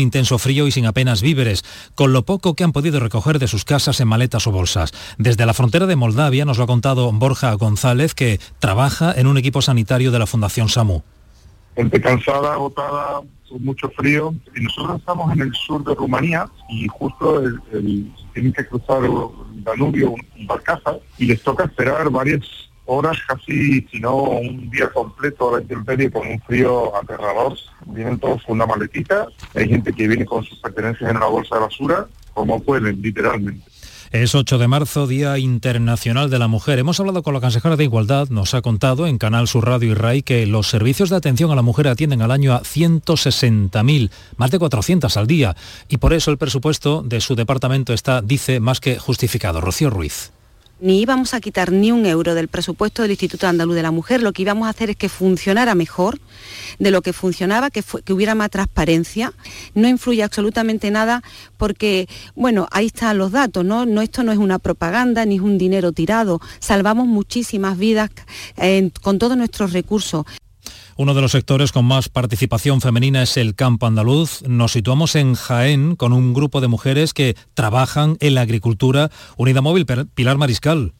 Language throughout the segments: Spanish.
intenso frío y sin apenas víveres, con lo poco que han podido recoger de sus casas en maletas o bolsas. Desde la frontera de Moldavia nos lo ha contado Borja González, que trabaja en un equipo sanitario de la Fundación SAMU. Gente cansada, agotada, mucho frío. Y nosotros estamos en el sur de Rumanía y justo el, tienen que cruzar el Danubio, un barcaza, y les toca esperar varias horas casi, si no un día completo a la intemperie con un frío aterrador. Vienen todos con una maletita, hay gente que viene con sus pertenencias en una bolsa de basura, como pueden, literalmente. Es 8 de marzo, Día Internacional de la Mujer. Hemos hablado con la consejera de Igualdad, nos ha contado en Canal Sur Radio y RAI que los servicios de atención a la mujer atienden al año a 160.000, más de 400 al día, y por eso el presupuesto de su departamento está, dice, más que justificado. Rocío Ruiz ni íbamos a quitar ni un euro del presupuesto del Instituto Andaluz de la Mujer, lo que íbamos a hacer es que funcionara mejor de lo que funcionaba, que, hubiera más transparencia. No influye absolutamente nada porque, bueno, ahí están los datos, ¿no? no esto no es una propaganda ni es un dinero tirado. Salvamos muchísimas vidas eh, con todos nuestros recursos. Uno de los sectores con más participación femenina es el campo andaluz. Nos situamos en Jaén con un grupo de mujeres que trabajan en la agricultura. Unidad Móvil, Pilar Mariscal.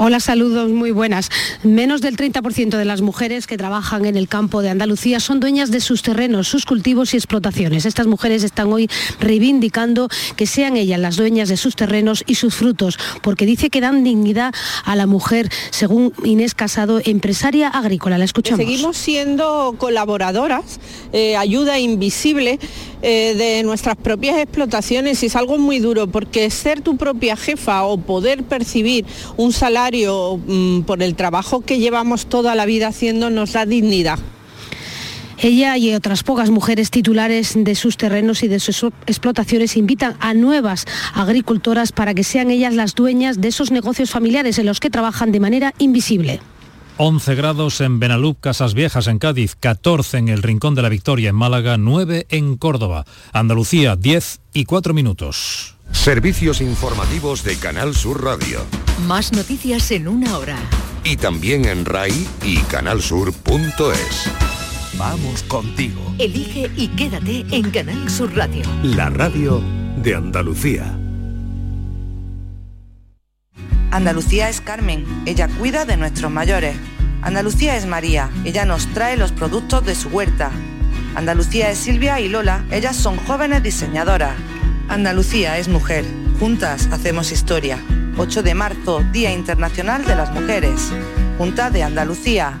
Hola, saludos, muy buenas. Menos del 30% de las mujeres que trabajan en el campo de Andalucía son dueñas de sus terrenos, sus cultivos y explotaciones. Estas mujeres están hoy reivindicando que sean ellas las dueñas de sus terrenos y sus frutos, porque dice que dan dignidad a la mujer, según Inés Casado, empresaria agrícola. La escuchamos. Seguimos siendo colaboradoras, eh, ayuda invisible eh, de nuestras propias explotaciones y es algo muy duro, porque ser tu propia jefa o poder percibir un salario Mm, por el trabajo que llevamos toda la vida haciendo nos da dignidad. Ella y otras pocas mujeres titulares de sus terrenos y de sus explotaciones invitan a nuevas agricultoras para que sean ellas las dueñas de esos negocios familiares en los que trabajan de manera invisible. 11 grados en Benalup, Casas Viejas en Cádiz, 14 en el Rincón de la Victoria en Málaga, 9 en Córdoba. Andalucía, 10 y 4 minutos. Servicios informativos de Canal Sur Radio. Más noticias en una hora. Y también en RAI y canalsur.es. Vamos contigo. Elige y quédate en Canal Sur Radio. La radio de Andalucía. Andalucía es Carmen, ella cuida de nuestros mayores. Andalucía es María, ella nos trae los productos de su huerta. Andalucía es Silvia y Lola, ellas son jóvenes diseñadoras. Andalucía es mujer. Juntas hacemos historia. 8 de marzo, Día Internacional de las Mujeres. Junta de Andalucía.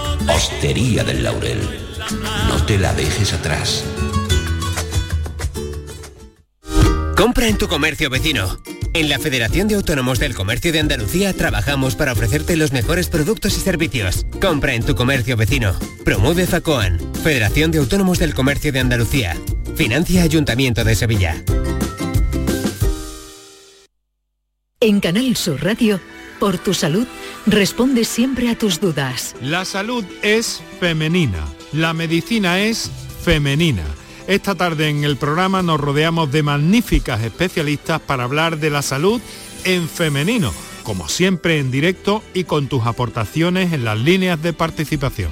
Hostería del Laurel, no te la dejes atrás. Compra en tu comercio vecino. En la Federación de Autónomos del Comercio de Andalucía trabajamos para ofrecerte los mejores productos y servicios. Compra en tu comercio vecino. Promueve FACOAN, Federación de Autónomos del Comercio de Andalucía. Financia Ayuntamiento de Sevilla. En Canal Sur Radio por tu salud, responde siempre a tus dudas. La salud es femenina, la medicina es femenina. Esta tarde en el programa nos rodeamos de magníficas especialistas para hablar de la salud en femenino como siempre en directo y con tus aportaciones en las líneas de participación.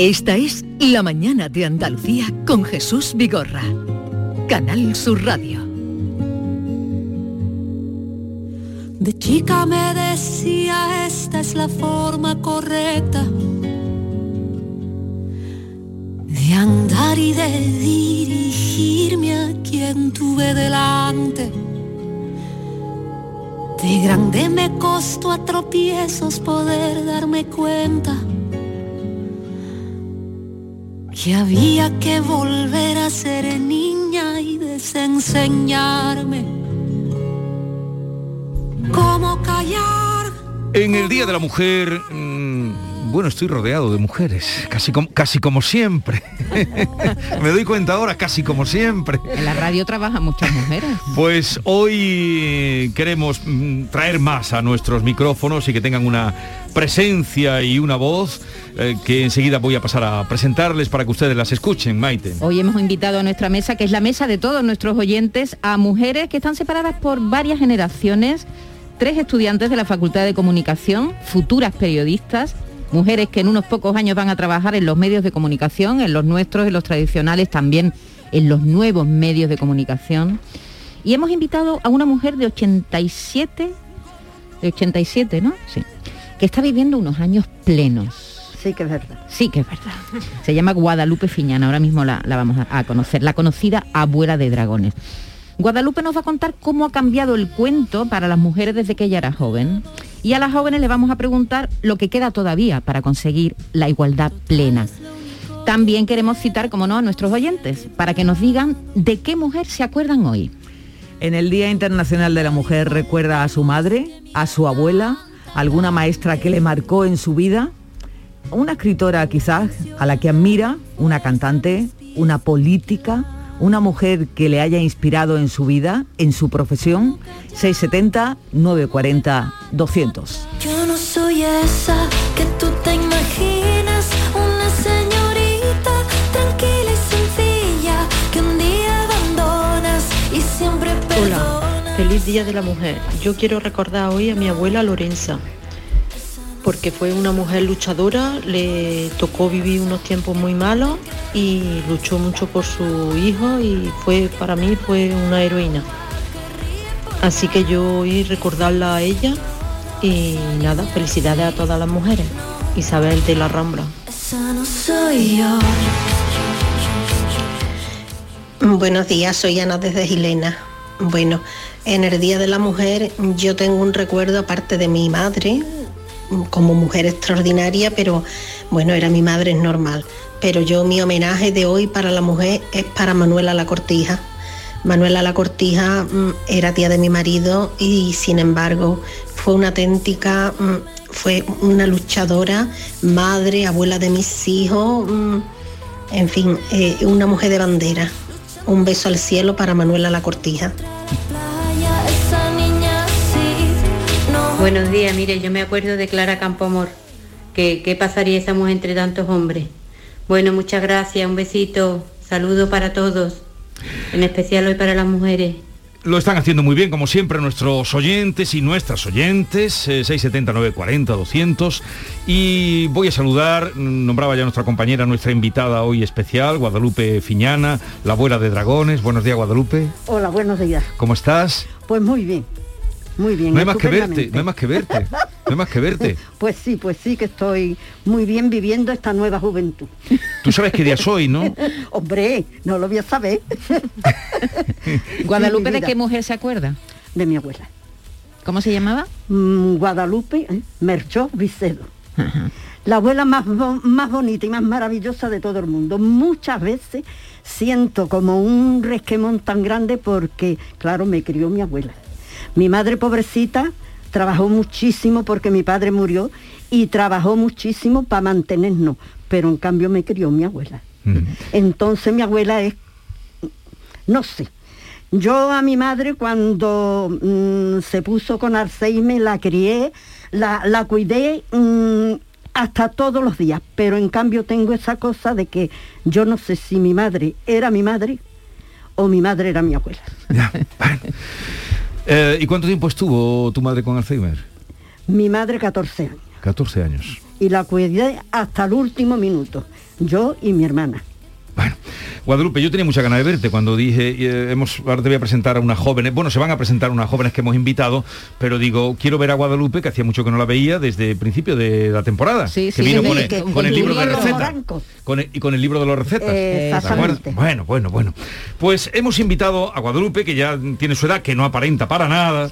Esta es La Mañana de Andalucía con Jesús Vigorra. Canal Sur Radio. De chica me decía esta es la forma correcta de andar y de dirigirme a quien tuve delante. De grande me costó a tropiezos poder darme cuenta que había que volver a ser niña y desenseñarme cómo callar. En el Día de la Mujer, bueno, estoy rodeado de mujeres, casi como, casi como siempre. Me doy cuenta ahora, casi como siempre. En la radio trabajan muchas mujeres. Pues hoy queremos mm, traer más a nuestros micrófonos y que tengan una presencia y una voz eh, que enseguida voy a pasar a presentarles para que ustedes las escuchen, Maite. Hoy hemos invitado a nuestra mesa, que es la mesa de todos nuestros oyentes, a mujeres que están separadas por varias generaciones, tres estudiantes de la Facultad de Comunicación, futuras periodistas, mujeres que en unos pocos años van a trabajar en los medios de comunicación, en los nuestros, en los tradicionales, también en los nuevos medios de comunicación. Y hemos invitado a una mujer de 87, de 87, ¿no? Sí, que está viviendo unos años plenos. Sí que es verdad. Sí que es verdad. Se llama Guadalupe Fiñana, ahora mismo la, la vamos a, a conocer, la conocida abuela de dragones. Guadalupe nos va a contar cómo ha cambiado el cuento para las mujeres desde que ella era joven. Y a las jóvenes le vamos a preguntar lo que queda todavía para conseguir la igualdad plena. También queremos citar, como no, a nuestros oyentes, para que nos digan de qué mujer se acuerdan hoy. En el Día Internacional de la Mujer recuerda a su madre, a su abuela, alguna maestra que le marcó en su vida, una escritora quizás a la que admira, una cantante, una política, una mujer que le haya inspirado en su vida, en su profesión, 670 940 200. Yo no soy esa que tú te imaginas, una señorita tranquila y sencilla que un día abandonas y siempre Hola, feliz Día de la Mujer. Yo quiero recordar hoy a mi abuela Lorenza, porque fue una mujer luchadora, le tocó vivir unos tiempos muy malos y luchó mucho por su hijo y fue para mí fue una heroína. Así que yo hoy recordarla a ella y nada, felicidades a todas las mujeres. Isabel de la Rambla. Esa no soy yo. Buenos días, soy Ana desde Gilena. Bueno, en el Día de la Mujer yo tengo un recuerdo aparte de mi madre, como mujer extraordinaria, pero bueno, era mi madre, es normal. Pero yo mi homenaje de hoy para la mujer es para Manuela La Cortija. Manuela La Cortija mm, era tía de mi marido y sin embargo fue una auténtica, mm, fue una luchadora, madre, abuela de mis hijos, mm, en fin, eh, una mujer de bandera. Un beso al cielo para Manuela La Cortija. Buenos días, mire, yo me acuerdo de Clara Campoamor, que qué pasaría esa mujer entre tantos hombres. Bueno, muchas gracias, un besito, saludo para todos, en especial hoy para las mujeres. Lo están haciendo muy bien, como siempre, nuestros oyentes y nuestras oyentes, eh, 670 940 200. Y voy a saludar, nombraba ya nuestra compañera, nuestra invitada hoy especial, Guadalupe Fiñana, la abuela de dragones. Buenos días, Guadalupe. Hola, buenos días. ¿Cómo estás? Pues muy bien, muy bien. No hay más que verte, no hay más que verte, no hay más que verte. Pues sí, pues sí que estoy muy bien viviendo esta nueva juventud. Tú sabes qué día soy, ¿no? Hombre, no lo voy a saber. Guadalupe, ¿de qué mujer se acuerda? De mi abuela. ¿Cómo se llamaba? Mm, Guadalupe ¿eh? Merchó Vicedo. La abuela más, bo- más bonita y más maravillosa de todo el mundo. Muchas veces siento como un resquemón tan grande porque, claro, me crió mi abuela. Mi madre pobrecita trabajó muchísimo porque mi padre murió y trabajó muchísimo para mantenernos, pero en cambio me crió mi abuela. Entonces mi abuela es, no sé, yo a mi madre cuando mm, se puso con Alzheimer la crié, la, la cuidé mm, hasta todos los días, pero en cambio tengo esa cosa de que yo no sé si mi madre era mi madre o mi madre era mi abuela. Eh, ¿Y cuánto tiempo estuvo tu madre con Alzheimer? Mi madre 14 años 14 años. y la cuidé hasta el último minuto, yo y mi hermana. Guadalupe, yo tenía mucha ganas de verte cuando dije, eh, hemos, ahora te voy a presentar a unas jóvenes, bueno, se van a presentar unas jóvenes que hemos invitado, pero digo, quiero ver a Guadalupe, que hacía mucho que no la veía desde el principio de la temporada, que sí, vino sí, con, el, que- con el libro de los recetas. blancos. Con el- y con el libro de las recetas. Eh. Bueno, bueno, bueno. Pues hemos invitado a Guadalupe, que ya tiene su edad, que no aparenta para nada,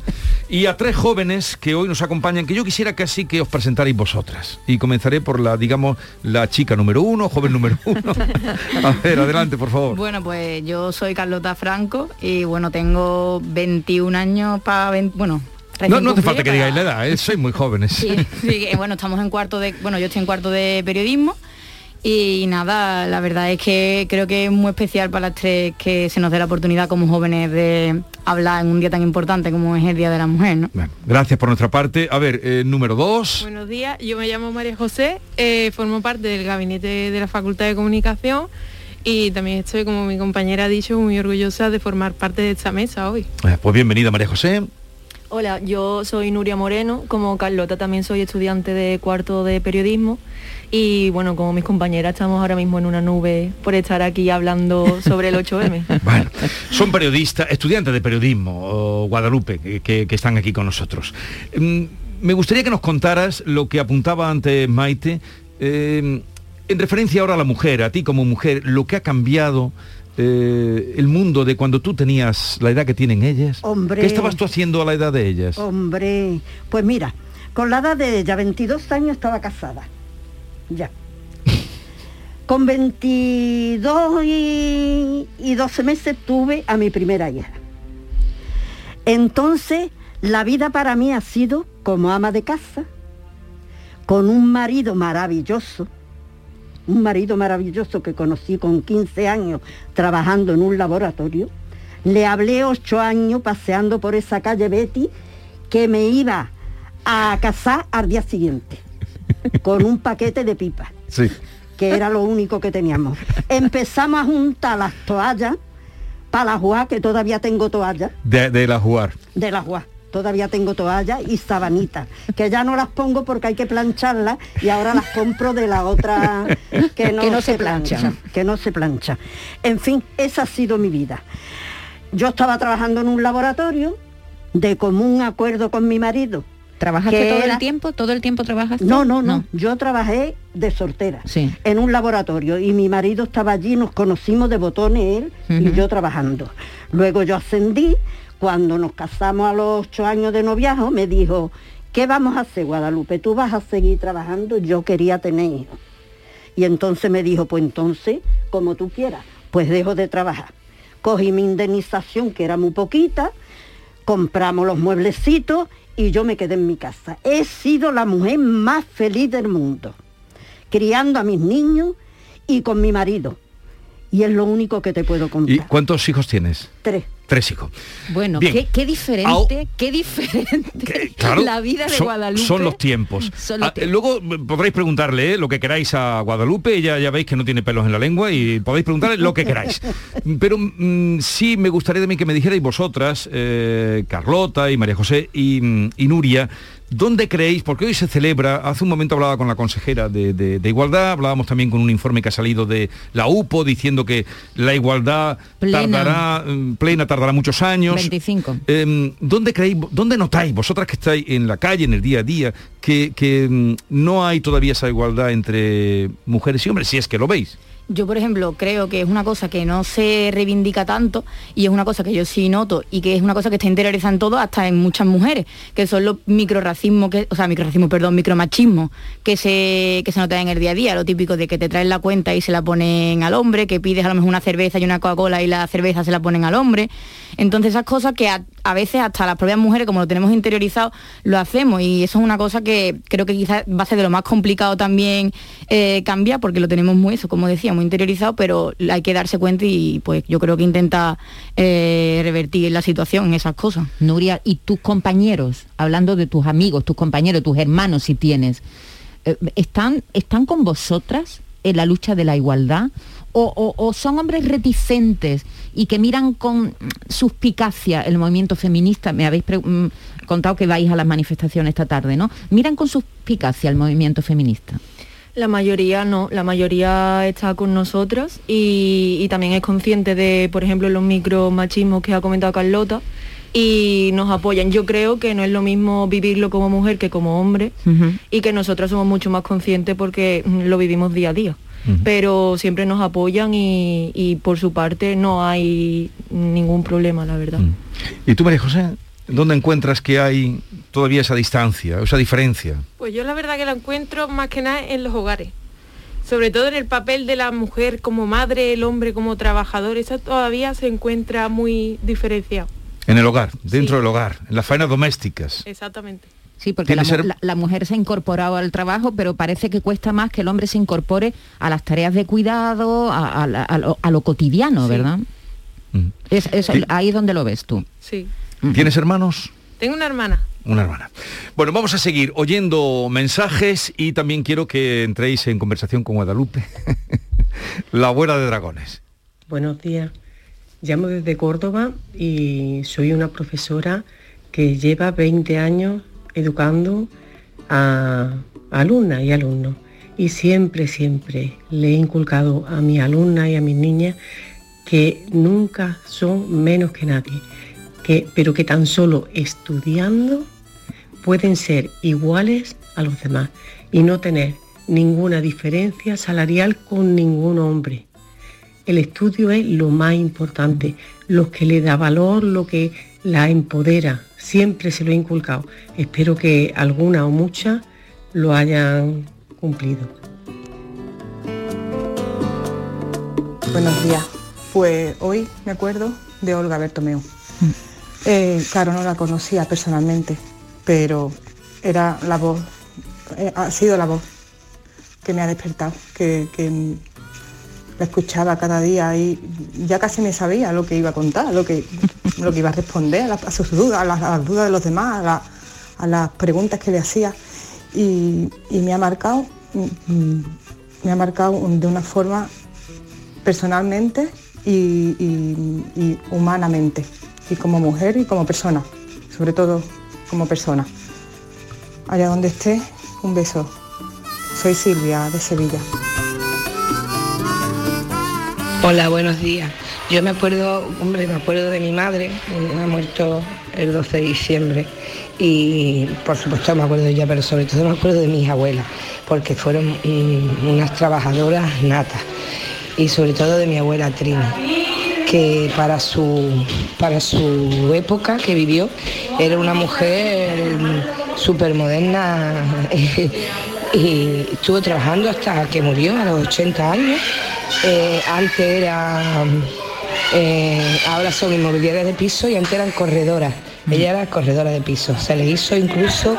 y a tres jóvenes que hoy nos acompañan, que yo quisiera casi que os presentarais vosotras. Y comenzaré por la, digamos, la chica número uno, joven número uno. a ver, adelante, por favor. Bueno, pues yo soy Carlota Franco y bueno, tengo 21 años para... Bueno, recién No, no hace falta que para- digáis la edad, ¿eh? sois muy jóvenes. Sí, bueno, estamos en cuarto de... Bueno, yo estoy en cuarto de periodismo y nada, la verdad es que creo que es muy especial para las tres que se nos dé la oportunidad como jóvenes de hablar en un día tan importante como es el Día de la Mujer, ¿no? Gracias por nuestra parte. A ver, eh, número dos. Buenos días, yo me llamo María José, eh, formo parte del gabinete de la Facultad de Comunicación y también estoy, como mi compañera ha dicho, muy orgullosa de formar parte de esta mesa hoy. Eh, Pues bienvenida María José. Hola, yo soy Nuria Moreno, como Carlota también soy estudiante de cuarto de periodismo y bueno, como mis compañeras estamos ahora mismo en una nube por estar aquí hablando sobre el 8M. Son periodistas, estudiantes de periodismo, Guadalupe, que, que- que están aquí con nosotros. Mm, Me gustaría que nos contaras lo que apuntaba antes Maite, eh, en referencia ahora a la mujer, a ti como mujer, lo que ha cambiado eh, el mundo de cuando tú tenías la edad que tienen ellas. Hombre. ¿Qué estabas tú haciendo a la edad de ellas? Hombre, pues mira, con la edad de ella, 22 años, estaba casada. Ya. Con 22 y, y 12 meses tuve a mi primera hija. Entonces, la vida para mí ha sido como ama de casa, con un marido maravilloso, un marido maravilloso que conocí con 15 años trabajando en un laboratorio. Le hablé ocho años paseando por esa calle Betty que me iba a casar al día siguiente con un paquete de pipas, Sí. que era lo único que teníamos. Empezamos a juntar las toallas para la juá, que todavía tengo toallas De, de la jugar. de la juá. Todavía tengo toallas y sabanitas, que ya no las pongo porque hay que plancharlas y ahora las compro de la otra que no, Que no se, se plancha, que no se plancha. En fin, esa ha sido mi vida. Yo estaba trabajando en un laboratorio de común acuerdo con mi marido. ¿Trabajaste que todo era- el tiempo? ¿Todo el tiempo trabajaste? No, no, no, Yo trabajé de soltera Sí. en un laboratorio y mi marido estaba allí, nos conocimos de botones él y yo trabajando. Luego yo ascendí, cuando nos casamos a los ocho años de noviazgo, me dijo, ¿qué vamos a hacer, Guadalupe? ¿Tú vas a seguir trabajando? Yo quería tener hijos. Y entonces me dijo, pues entonces, como tú quieras, pues dejo de trabajar. Cogí mi indemnización, que era muy poquita, compramos los mueblecitos y yo me quedé en mi casa. He sido la mujer más feliz del mundo, criando a mis niños y con mi marido. Y es lo único que te puedo contar. ¿Y cuántos hijos tienes? Tres. Tres hijos. Bueno, qué, qué diferente, qué diferente Claro, la vida de son, Guadalupe. Son los tiempos. Son los Ah, Luego eh, podréis preguntarle eh, lo que queráis a Guadalupe, ella ya veis que no tiene pelos en la lengua y podéis preguntarle lo que queráis. Pero mm, sí me gustaría también que me dijerais vosotras, eh, Carlota y María José y, mm, y Nuria, ¿dónde creéis? Porque hoy se celebra, hace un momento hablaba con la consejera de, de- de Igualdad, hablábamos también con un informe que ha salido de la UPO diciendo que la igualdad Plena. tardará, mm, plena tardará muchos años. 25. Em, ¿Dónde creéis, dónde notáis, vosotras que estáis en la calle, en el día a día, que, que, mm, no hay todavía esa igualdad entre mujeres y hombres, si es que lo veis? Yo, por ejemplo, creo que es una cosa que no se reivindica tanto y es una cosa que yo sí noto y que es una cosa que está interiorizada en todo, hasta en muchas mujeres, que son los microracismos, que, o sea, microracismo, perdón, micromachismo que se, que se nota en el día a día, lo típico de que te traen la cuenta y se la ponen al hombre, que pides a lo mejor una cerveza y una Coca-Cola y la cerveza se la ponen al hombre. Entonces esas cosas que a, a veces hasta las propias mujeres, como lo tenemos interiorizado, lo hacemos y eso es una cosa que creo que quizás va a ser de lo más complicado también eh, cambiar, porque lo tenemos muy, eso, como decía, muy interiorizado, pero hay que darse cuenta y pues yo creo que intenta eh, revertir la situación en esas cosas. Nuria, ¿y tus compañeros, hablando de tus amigos, tus compañeros, tus hermanos si tienes, eh, ¿están, ¿están con vosotras en la lucha de la igualdad? O, o- o son hombres reticentes y que miran con suspicacia el movimiento feminista? Me habéis mm, contado que vais a las manifestaciones esta tarde, ¿no? Miran con suspicacia el movimiento feminista. La mayoría no, la mayoría está con nosotras y, y también es consciente de, por ejemplo, los micromachismos que ha comentado Carlota y nos apoyan. Yo creo que no es lo mismo vivirlo como mujer que como hombre y que nosotras somos mucho más conscientes porque mm, lo vivimos día a día. Pero siempre nos apoyan y, y por su parte no hay ningún problema, la verdad. ¿Y tú, María José, dónde encuentras que hay todavía esa distancia, esa diferencia? Pues yo la verdad que la encuentro más que nada en los hogares. Sobre todo en el papel de la mujer como madre, el hombre como trabajador, eso todavía se encuentra muy diferenciado. En el hogar, dentro del hogar, en las faenas domésticas. Exactamente. Sí, porque la, Tiene mu- ser- la- la mujer se ha incorporado al trabajo, pero parece que cuesta más que el hombre se incorpore a las tareas de cuidado, a, a la- a lo, a lo cotidiano, Sí. ¿verdad? Es, es- ahí es donde lo ves tú. Sí. ¿Tienes hermanos? Tengo una hermana. Una hermana. Bueno, vamos a seguir oyendo mensajes y también quiero que entréis en conversación con Guadalupe, la abuela de dragones. Buenos días. Llamo desde Córdoba y soy una profesora que lleva 20 años educando a alumnas y alumnos. Y siempre, siempre le he inculcado a mis alumnas y a mis niñas que nunca son menos que nadie, que, pero que tan solo estudiando pueden ser iguales a los demás y no tener ninguna diferencia salarial con ningún hombre. El estudio es lo más importante, lo que le da valor, lo que la empodera. Siempre se lo he inculcado. Espero que alguna o muchas lo hayan cumplido. Buenos días. Pues hoy me acuerdo de Olga Bertomeu. Eh, claro, no la conocía personalmente, pero era la voz, eh, ha sido la voz que me ha despertado, que, que, mm, la escuchaba cada día y ya casi me sabía lo que iba a contar, lo que, lo que iba a responder a, sus dudas, a las, dudas de los demás, a, la- a las preguntas que le hacía. Y, me ha marcado, mm, me ha marcado de una forma personalmente y- y humanamente, y como mujer y como persona, sobre todo como persona. Allá donde esté, un beso. Soy Silvia de Sevilla. Hola, buenos días. Yo me acuerdo, hombre, me acuerdo de mi madre, ha muerto el 12 de diciembre y por supuesto me acuerdo de ella, pero sobre todo me acuerdo de mis abuelas, porque fueron mm, unas trabajadoras natas y sobre todo de mi abuela Trina, que para su, para su época que vivió era una mujer súper moderna y estuvo trabajando hasta que murió a los 80 años. Eh, antes era, eh, ahora son inmobiliarias de piso y antes eran corredoras. Ella era corredora de piso. Se le hizo incluso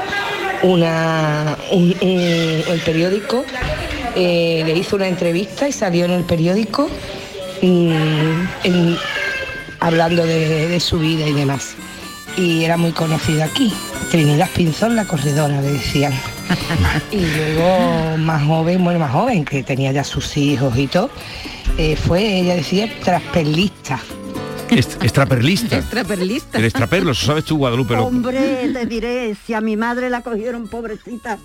una, un- un- el periódico, eh, le hizo una entrevista y salió en el periódico mm, en- hablando de, de su vida y demás. Y era muy conocida aquí. Trinidad Pinzón, la corredora, le decían. y luego más joven, bueno, más joven, que tenía ya sus hijos y todo, eh, fue, ella decía, traspelista. Est- Extraperlista. Extraperlista. El extraperlo, eso sabes tú, Guadalupe. lo- Hombre, te diré, si a mi madre la cogieron pobrecita,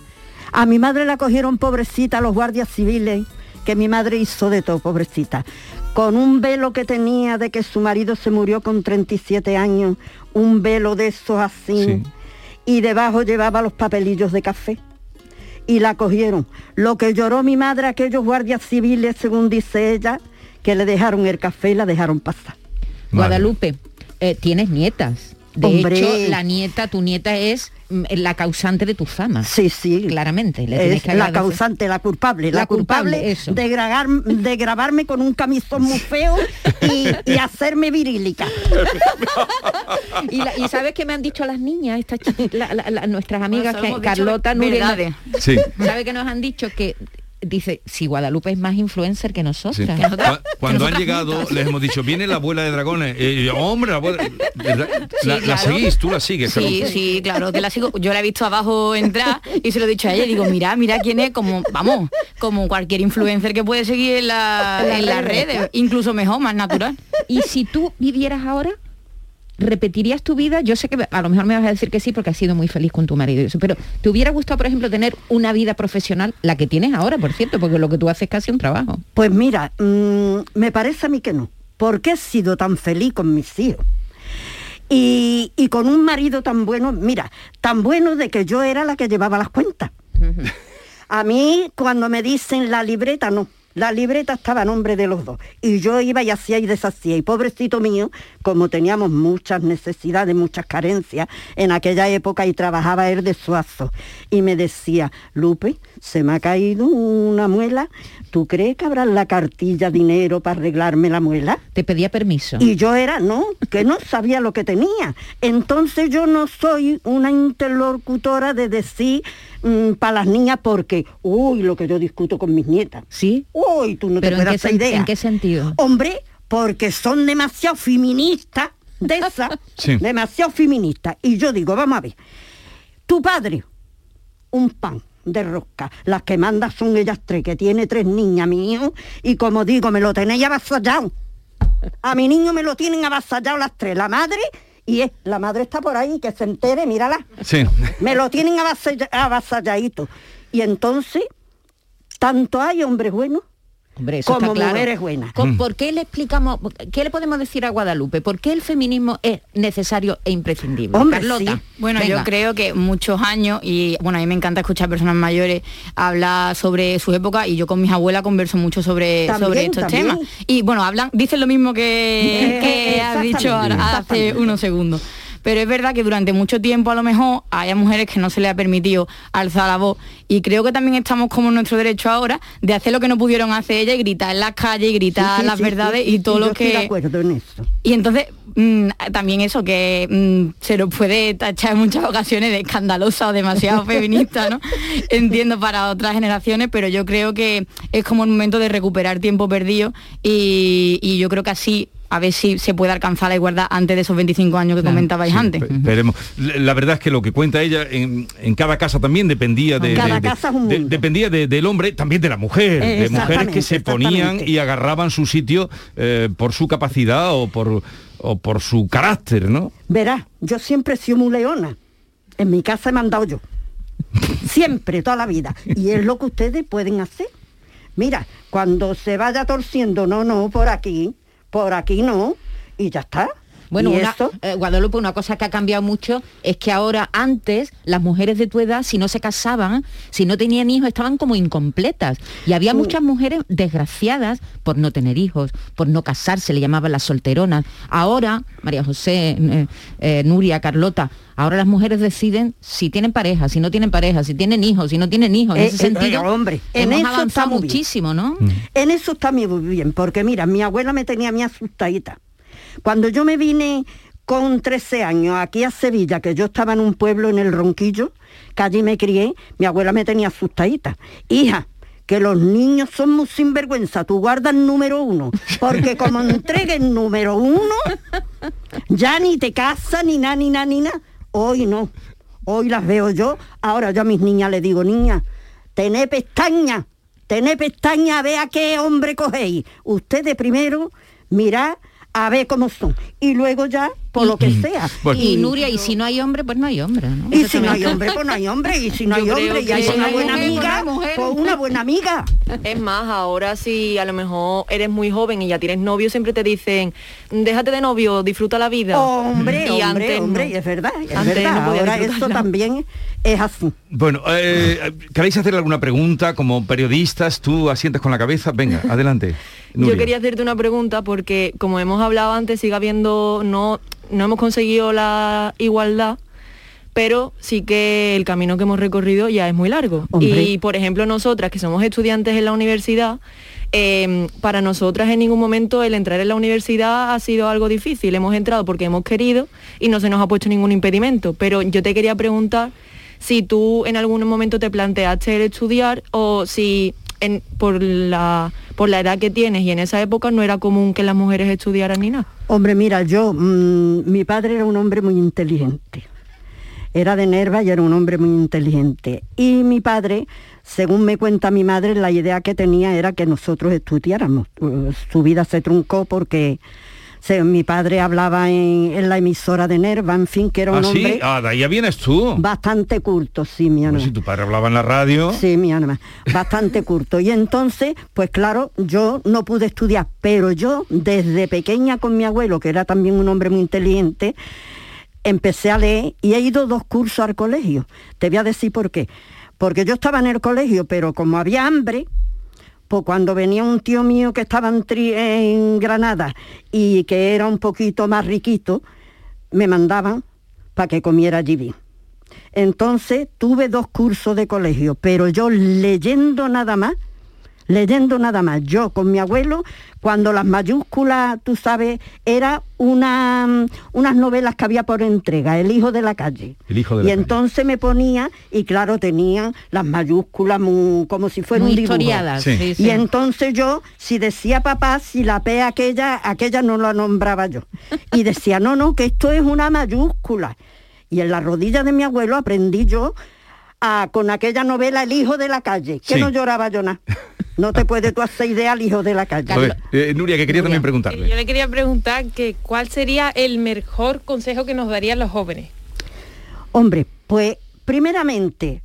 a mi madre la cogieron pobrecita los guardias civiles, que mi madre hizo de todo, pobrecita. Con un velo que tenía de que su marido se murió con 37 años, un velo de esos así, y debajo llevaba los papelillos de café. Y la cogieron. Lo que lloró mi madre, aquellos guardias civiles, según dice ella, que le dejaron el café y la dejaron pasar. Guadalupe, eh, tienes nietas. De Hombre. hecho, la nieta, tu nieta es mm, la causante de tu fama. Sí, sí. Claramente. le tienes Es que la causante, la culpable, la, La culpable, culpable, eso. de, grabar- de grabarme con un camisón muy feo y, y hacerme virílica. y, la- y sabes qué me han dicho las niñas, la- la- nuestras amigas, eso que- Carlota, Nuria. Sí. ¿Sabe que nos han dicho que dice si Guadalupe es más influencer que Sí. nosotras? Cu- Cuando han nosotras llegado juntas. les hemos dicho, viene la abuela de dragones. Eh, hombre, la abuela... ¿verdad? Sí, la, la claro. seguís, tú la sigues. Sí, Carlota. sí, claro, que la sigo. Yo la he visto abajo entrar y se lo he dicho a ella. Digo, mira, mira quién es, como, vamos, como cualquier influencer que puede seguir en, la- En las redes. Incluso mejor, más natural. Y si tú vivieras ahora, ¿repetirías tu vida? Yo sé que a lo mejor me vas a decir que sí porque has sido muy feliz con tu marido y eso, pero ¿te hubiera gustado, por ejemplo, tener una vida profesional, la que tienes ahora, por cierto, porque lo que tú haces es casi un trabajo? Pues mira, mm, me parece a mí que no, porque he sido tan feliz con mis hijos. Y, y con un marido tan bueno, mira, tan bueno de que yo era la que llevaba las cuentas. A mí cuando me dicen la libreta, no. La libreta estaba a nombre de los dos. Y yo iba y hacía y deshacía. Y pobrecito mío, como teníamos muchas necesidades, muchas carencias en aquella época y trabajaba él de suazo. Y me decía, Lupe, se me ha caído una muela. ¿Tú crees que habrá en la cartilla dinero para arreglarme la muela? Te pedía permiso. Y yo era, no, que no sabía lo que tenía. Entonces yo no soy una interlocutora de decir para las niñas porque, uy, lo que yo discuto con mis nietas. ¿Sí? Uy, tú no ¿Pero te en puedes qué, idea. en qué sentido? Hombre, porque son demasiado feministas de esa, Sí. demasiado feministas. Y yo digo, vamos a ver, tu padre, un pan de rosca, las que manda son ellas tres, que tiene tres niñas, mi hijo, y como digo, me lo tenéis avasallado. A mi niño me lo tienen avasallado las tres, la madre, y es, la madre está por ahí, que se entere, mírala. Sí. Me lo tienen avasalla- avasalladito. Y entonces, tanto hay hombres buenos Hombre, eso como está claro. mujeres buenas. Mm. ¿Por qué le explicamos, qué le podemos decir a Guadalupe? ¿Por qué el feminismo es necesario e imprescindible? Carlota. Bueno, venga. yo creo que muchos años, y bueno, a mí me encanta escuchar personas mayores hablar sobre su época y yo con mis abuelas converso mucho sobre, También, sobre estos también. temas. Y bueno, hablan, dicen lo mismo que, que has dicho hace unos segundos. Pero es verdad que durante mucho tiempo a lo mejor haya mujeres que no se les ha permitido alzar la voz y creo que también estamos como en nuestro derecho ahora de hacer lo que no pudieron hacer ellas y gritar en las calles y gritar Sí, sí, las sí, verdades y todo lo estoy que... de acuerdo en eso. Y entonces, mm, también eso, que mm, se nos puede tachar en muchas ocasiones de escandalosa o demasiado feminista, ¿no? Entiendo para otras generaciones, pero yo creo que es como el momento de recuperar tiempo perdido y, y yo creo que así a ver si se puede alcanzar la igualdad antes de esos 25 años que comentabais Sí, antes. Veremos. La verdad es que lo que cuenta ella en, en cada casa también dependía de, Cada de- de- casa es un de- mundo. dependía de- del hombre, también de la mujer, Eh, de mujeres que se ponían y agarraban su sitio eh, por su capacidad o por o por su carácter, ¿no? Verás, yo siempre he sido muy leona. En mi casa he mandado yo. Siempre, toda la vida. Y es lo que ustedes pueden hacer. Mira, cuando se vaya torciendo, no, no, por aquí, por aquí no, y ya está. Bueno, eh, Guadalupe, una cosa que ha cambiado mucho es que ahora antes las mujeres de tu edad, si no se casaban, si no tenían hijos, estaban como incompletas. Y había Mm. muchas mujeres desgraciadas por no tener hijos, por no casarse, le llamaban las solteronas. Ahora, María José, eh, eh, Nuria, Carlota, ahora las mujeres deciden si tienen pareja, si no tienen pareja, si tienen hijos, si no tienen hijos. En ese eh, sentido, hombre, en hemos eso avanzado muchísimo, ¿no? En eso está muy bien, porque mira, mi abuela me tenía a mí asustadita. Cuando yo me vine con 13 años aquí a Sevilla, que yo estaba en un pueblo en el Ronquillo, que allí me crié, mi abuela me tenía asustadita. Hija, que los niños son muy sinvergüenza, tú guardas número uno, porque como entregues número uno, ya ni te casas, ni nada, ni nada, ni nada. Hoy no, hoy las veo yo, ahora yo a mis niñas les digo, niña, tené pestañas, tené pestañas a ver a qué hombre cogéis. Ustedes primero mirad a ver cómo son. Y luego ya, por lo que sea. Y Nuria, y si no hay hombre, pues no hay hombre, ¿no? Y si no hay hombre, pues no hay hombre. Y si no hay hombre y hay si una no hay buena no amiga, mujer. pues una buena amiga. Es más, ahora si a lo mejor eres muy joven y ya tienes novio, siempre te dicen, déjate de novio, disfruta la vida. Hombre, Y hombre, antes no. hombre, y es verdad, es Antes verdad. no Ahora eso disfrutarla. también es así. Bueno, eh, ¿queréis hacer alguna pregunta como periodistas? Tú asientes con la cabeza. Venga, adelante. Yo quería hacerte una pregunta porque, como hemos hablado antes, sigue habiendo, no no hemos conseguido la igualdad, pero sí que el camino que hemos recorrido ya es muy largo. Hombre. Y por ejemplo nosotras que somos estudiantes en la universidad, eh, para nosotras en ningún momento el entrar en la universidad ha sido algo difícil. Hemos entrado porque hemos querido y no se nos ha puesto ningún impedimento. Pero yo te quería preguntar si tú en algún momento te planteaste el estudiar o si en- por, la, por la edad que tienes y en esa época no era común que las mujeres estudiaran ni nada. Hombre, mira, yo, mm, mi padre era un hombre muy inteligente. Era de Nerva y era un hombre muy inteligente. Y mi padre, según me cuenta mi madre, la idea que tenía era que nosotros estudiáramos. Uh, Su vida se truncó porque se- mi padre hablaba en, en la emisora de Nerva, en fin, que era un ¿Ah, sí? hombre Ah, de ahí vienes tú. bastante culto, sí, mi alma. si tu padre hablaba en la radio. Sí, mi alma, bastante curto. Y entonces, pues claro, yo no pude estudiar, pero yo desde pequeña con mi abuelo, que era también un hombre muy inteligente, empecé a leer y he ido dos cursos al colegio. Te voy a decir por qué. Porque yo estaba en el colegio, pero como había hambre, pues cuando venía un tío mío que estaba en, en Granada y que era un poquito más riquito, me mandaban para que comiera allí. Entonces tuve dos cursos de colegio, pero yo leyendo nada más, leyendo nada más, yo con mi abuelo, cuando las mayúsculas, tú sabes, era una, mm, unas novelas que había por entrega, El hijo de la calle. El hijo de y la entonces me ponía, y claro, tenían las mayúsculas muy- como si fuera Muy un dibujo. historiadas, Sí. sí, sí. Y entonces yo, si decía papá, si la P aquella, aquella no la nombraba yo. Y decía, no, no, que esto es una mayúscula. Y en la rodilla de mi abuelo aprendí yo a- con aquella novela El hijo de la calle, que Sí. no lloraba yo nada. No te puedes tú hacer idea al hijo de la calle. A ver, eh, Nuria, que quería también Yo preguntarle. le quería preguntar que cuál sería el mejor consejo que nos darían los jóvenes. Hombre, pues primeramente,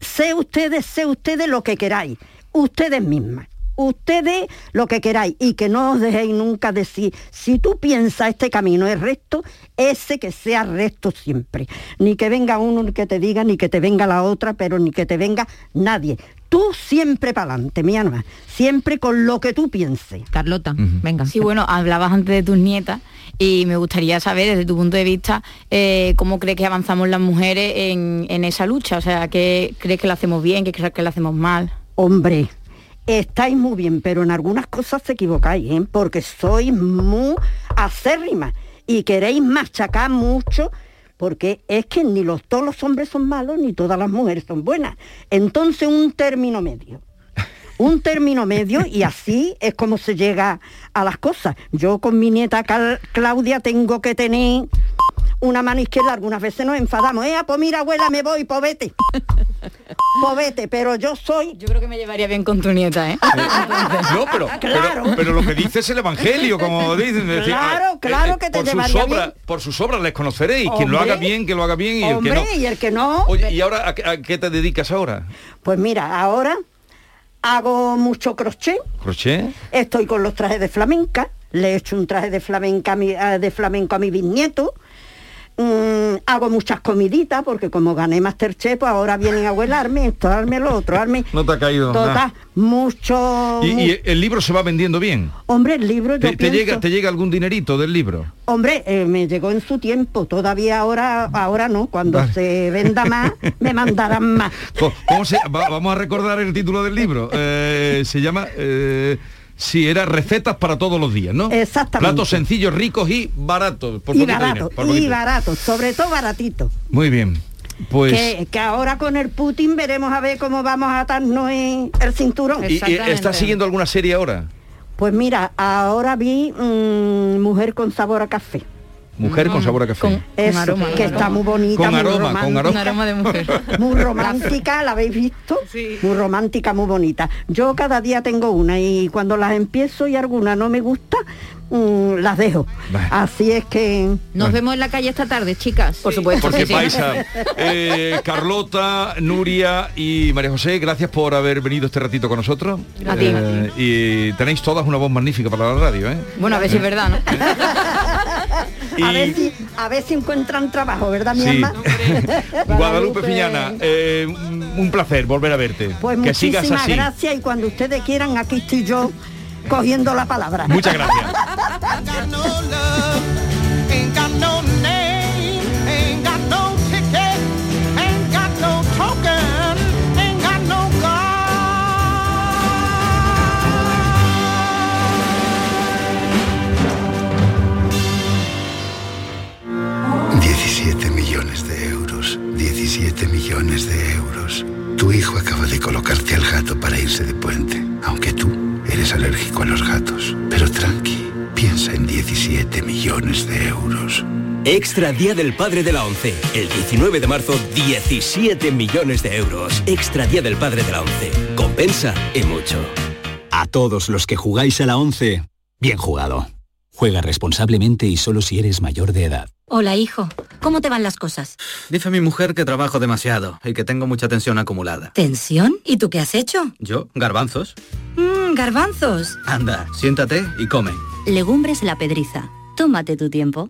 sé ustedes, sé ustedes lo que queráis, ustedes mismas. Ustedes lo que queráis y que no os dejéis nunca decir, si tú piensas este camino es recto, ese que sea recto siempre. Ni que venga uno que te diga, ni que te venga la otra, pero ni que te venga nadie. Tú siempre para adelante, mi alma, siempre con lo que tú pienses. Carlota, venga. Sí, bueno, hablabas antes de tus nietas y me gustaría saber desde tu punto de vista eh, cómo crees que avanzamos las mujeres en, en esa lucha. O sea, ¿qué crees que la hacemos bien, qué crees que la hacemos mal? Hombre, estáis muy bien, pero en algunas cosas se equivocáis, ¿eh? porque sois muy acérrimas y queréis machacar mucho, porque es que ni los, todos los hombres son malos, ni todas las mujeres son buenas. Entonces un término medio. Un término medio y así es como se llega a las cosas. Yo con mi nieta Claudia tengo que tener una mano izquierda, algunas veces nos enfadamos. Eh, pues mira, abuela, me voy, povete. Povete, pero yo soy... Yo creo que me llevaría bien con tu nieta, ¿eh? No, pero, Claro. pero, pero lo que dice es el Evangelio, como dicen. decir, Claro, ah, claro que te por sus llevaría obras, bien. Por sus obras les conoceréis. Quien lo haga bien, que lo haga bien y el que no. y el que no... Oye, ¿y ahora a, qué- a qué te dedicas ahora? Pues mira, ahora hago mucho crochet, ¿Crochet? estoy con los trajes de flamenca, le he hecho un traje de flamenca a mi- eh, de flamenco a mi bisnieto, mm, hago muchas comiditas, porque como gané Masterchef, pues ahora vienen a huelarme esto, darme lo otro, darme... No te ha caído Total, nada. mucho... ¿Y, el libro se va vendiendo bien? Hombre, el libro yo ¿Te, llega, ¿Te llega algún dinerito del libro? Hombre, eh, me llegó en su tiempo, todavía ahora, ahora no, cuando Vale. se venda más, me mandarán más. Co- ¿Cómo se, va- vamos a recordar el título del libro. Eh, se llama... Eh, sí, era recetas para todos los días, ¿no? Exactamente. Platos sencillos, ricos y baratos. por y poquito barato, dinero, por y poquito. barato, sobre todo baratito. Muy bien. Pues... que, que ahora con el Putin veremos a ver cómo vamos a atarnos en el cinturón. ¿Y, y estás siguiendo alguna serie ahora? Pues mira, ahora vi mm, Mujer con sabor a café. Mujer con sabor a café. Eso, que está muy bonita, Con muy aroma, con romántica. aroma. de mujer. Muy romántica, ¿la habéis visto? Muy romántica, muy bonita. Yo cada día tengo una y cuando las empiezo y alguna no me gusta, mm, las dejo. Así es que... Nos vemos en la calle esta tarde, chicas. Por supuesto. Porque vais a... eh, Carlota, Nuria y María José, gracias por haber venido este ratito con nosotros. A ti. Eh, y tenéis todas una voz magnífica para la radio, ¿eh? Bueno, a ver si es verdad, ¿no? A, ver si, a ver si encuentran trabajo, ¿verdad, mi Sí. alma? Guadalupe Piñana, eh, un placer volver a verte. Pues que sigas así. gracias y cuando ustedes quieran, aquí estoy yo cogiendo la palabra. Muchas gracias. millones de euros. Tu hijo acaba de colocarte al gato para irse de puente, aunque tú eres alérgico a los gatos. Pero tranqui, piensa en 17 millones de euros. Extra Día del Padre de la ONCE. El 19 de marzo, 17 millones de euros. Extra Día del Padre de la ONCE. Compensa y mucho. A todos los que jugáis a la 11, bien jugado. Juega responsablemente y solo si eres mayor de edad. Hola, hijo. ¿Cómo te van las cosas? Dice mi mujer que trabajo demasiado y que tengo mucha tensión acumulada. ¿Tensión? ¿Y tú qué has hecho? ¿Yo? ¿Garbanzos? Mmm, garbanzos. Anda, siéntate y come. Legumbres la pedriza. Tómate tu tiempo.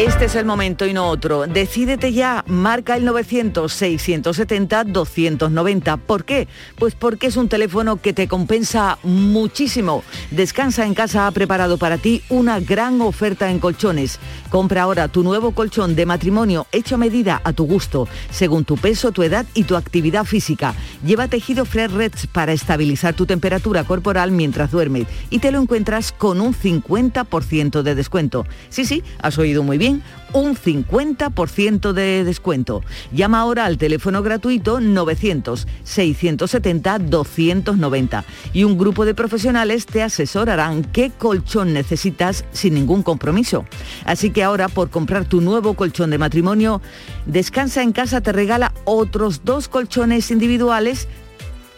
Este es el momento y no otro. Decídete ya, marca el 900-670-290. ¿Por qué? Pues porque es un teléfono que te compensa muchísimo. Descansa en casa ha preparado para ti una gran oferta en colchones. Compra ahora tu nuevo colchón de matrimonio hecho a medida a tu gusto, según tu peso, tu edad y tu actividad física. Lleva tejido Fresh Reds para estabilizar tu temperatura corporal mientras duermes y te lo encuentras con un 50% de descuento. Sí, sí, has oído muy bien, un 50% de descuento. Llama ahora al teléfono gratuito 900-670-290 y un grupo de profesionales te asesorarán qué colchón necesitas sin ningún compromiso. Así que ahora por comprar tu nuevo colchón de matrimonio, Descansa en casa te regala otros dos colchones individuales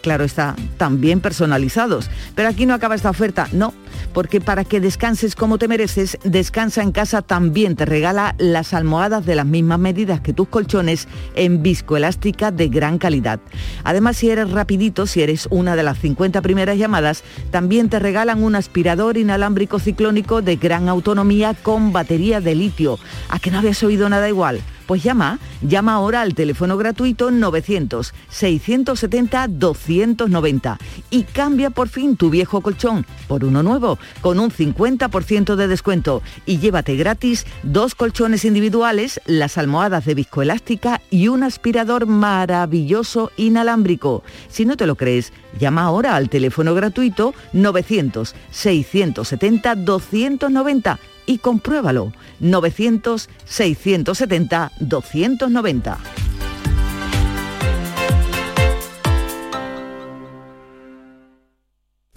claro está, también personalizados. Pero aquí no acaba esta oferta, no, porque para que descanses como te mereces, Descansa en casa también te regala las almohadas de las mismas medidas que tus colchones en viscoelástica de gran calidad. Además, si eres rapidito, si eres una de las 50 primeras llamadas, también te regalan un aspirador inalámbrico ciclónico de gran autonomía con batería de litio. ¿A que no habías oído nada igual? Pues llama, llama ahora al teléfono gratuito 900-670-290 y cambia por fin tu viejo colchón por uno nuevo con un 50% de descuento y llévate gratis dos colchones individuales, las almohadas de viscoelástica y un aspirador maravilloso inalámbrico. Si no te lo crees, llama ahora al teléfono gratuito 900-670-290 y compruébalo. 900-670-290.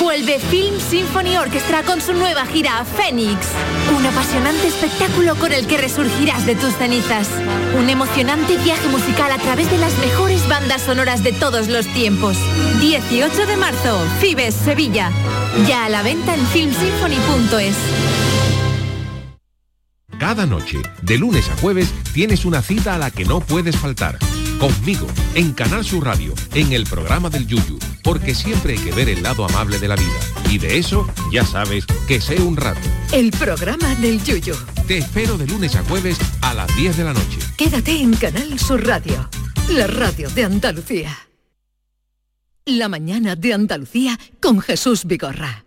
Vuelve Film Symphony Orchestra con su nueva gira Fénix. Un apasionante espectáculo con el que resurgirás de tus cenizas. Un emocionante viaje musical a través de las mejores bandas sonoras de todos los tiempos. 18 de marzo, Fibes, Sevilla. Ya a la venta en filmsymphony.es. Cada noche, de lunes a jueves, tienes una cita a la que no puedes faltar. Conmigo, en Canal Sur Radio, en el programa del Yuyu, porque siempre hay que ver el lado amable de la vida. Y de eso, ya sabes, que sé un rato. El programa del Yuyu. Te espero de lunes a jueves a las 10 de la noche. Quédate en Canal Sur Radio, la radio de Andalucía. La mañana de Andalucía con Jesús Vigorra.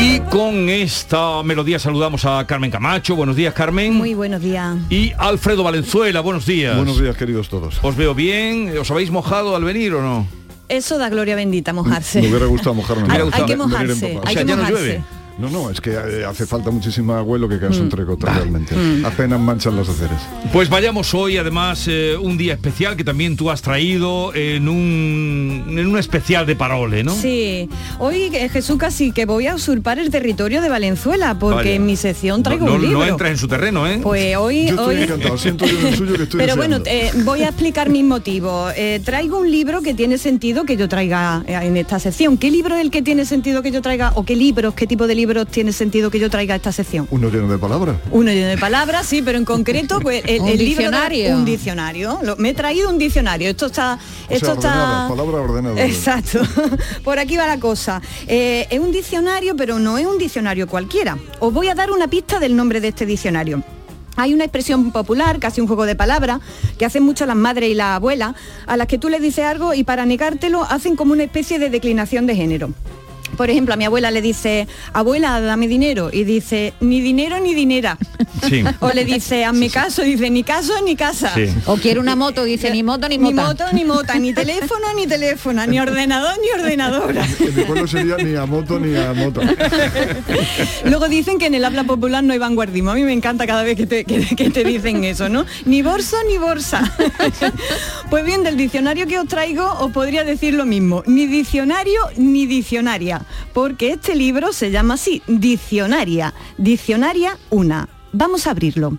Y con esta melodía saludamos a Carmen Camacho. Buenos días, Carmen. Muy buenos días. Y Alfredo Valenzuela, buenos días. Buenos días, queridos todos. Os veo bien. ¿Os habéis mojado al venir o no? Eso da gloria bendita, mojarse. Me hubiera gustado mojarme. Hay- que mojarse, empapado. hay que mojarse. No, no, es que eh, hace falta muchísima agua y lo que queda es un trecoto realmente. Mm. Apenas manchan las aceras. Pues vayamos hoy, además, eh, un día especial que también tú has traído en un, en un especial de Parole, ¿no? Sí, hoy eh, Jesús casi que voy a usurpar el territorio de Valenzuela porque Vaya. en mi sección traigo no, un libro. No entras en su terreno, ¿eh? Pues hoy, Yo estoy hoy- encantado, siento yo en el suyo que estoy Pero bueno, eh, voy a explicar mis motivos. Eh, traigo un libro que tiene sentido que yo traiga en esta sección. ¿Qué libro es el que tiene sentido que yo traiga o qué libros, qué tipo de libros tiene sentido que yo traiga esta sección? Uno lleno de palabras. Uno lleno de palabras, sí, pero en concreto, pues el, Un el libro de- diccionario. un diccionario. Lo- me he traído un diccionario. Esto está, O esto sea, está. ordenadas, palabras ordenadas. Exacto. Por aquí va la cosa. Eh, es un diccionario, pero no es un diccionario cualquiera. Os voy a dar una pista del nombre de este diccionario. Hay una expresión popular, casi un juego de palabras, que hacen mucho las madres y las abuelas, a las que tú les dices algo y para negártelo hacen como una especie de declinación de género. Por ejemplo, a mi abuela le dice, abuela, dame dinero, y dice, ni dinero ni dinera. Sí. O le dice, hazme caso, y dice, ni caso ni casa. Sí. O quiere una moto, dice ni moto ni Ni mota. moto ni mota, ni teléfono ni teléfono, ni ordenador ni ordenadora. En mi pueblo sería ni a moto ni a moto. Luego dicen que en el habla popular no hay vanguardismo. A mí me encanta cada vez que te, que- que te dicen eso, ¿no? Ni bolso ni bolsa. Pues bien, del diccionario que os traigo os podría decir lo mismo. Ni diccionario ni diccionaria. Porque este libro se llama así, Diccionaria. Diccionaria una. Vamos a abrirlo.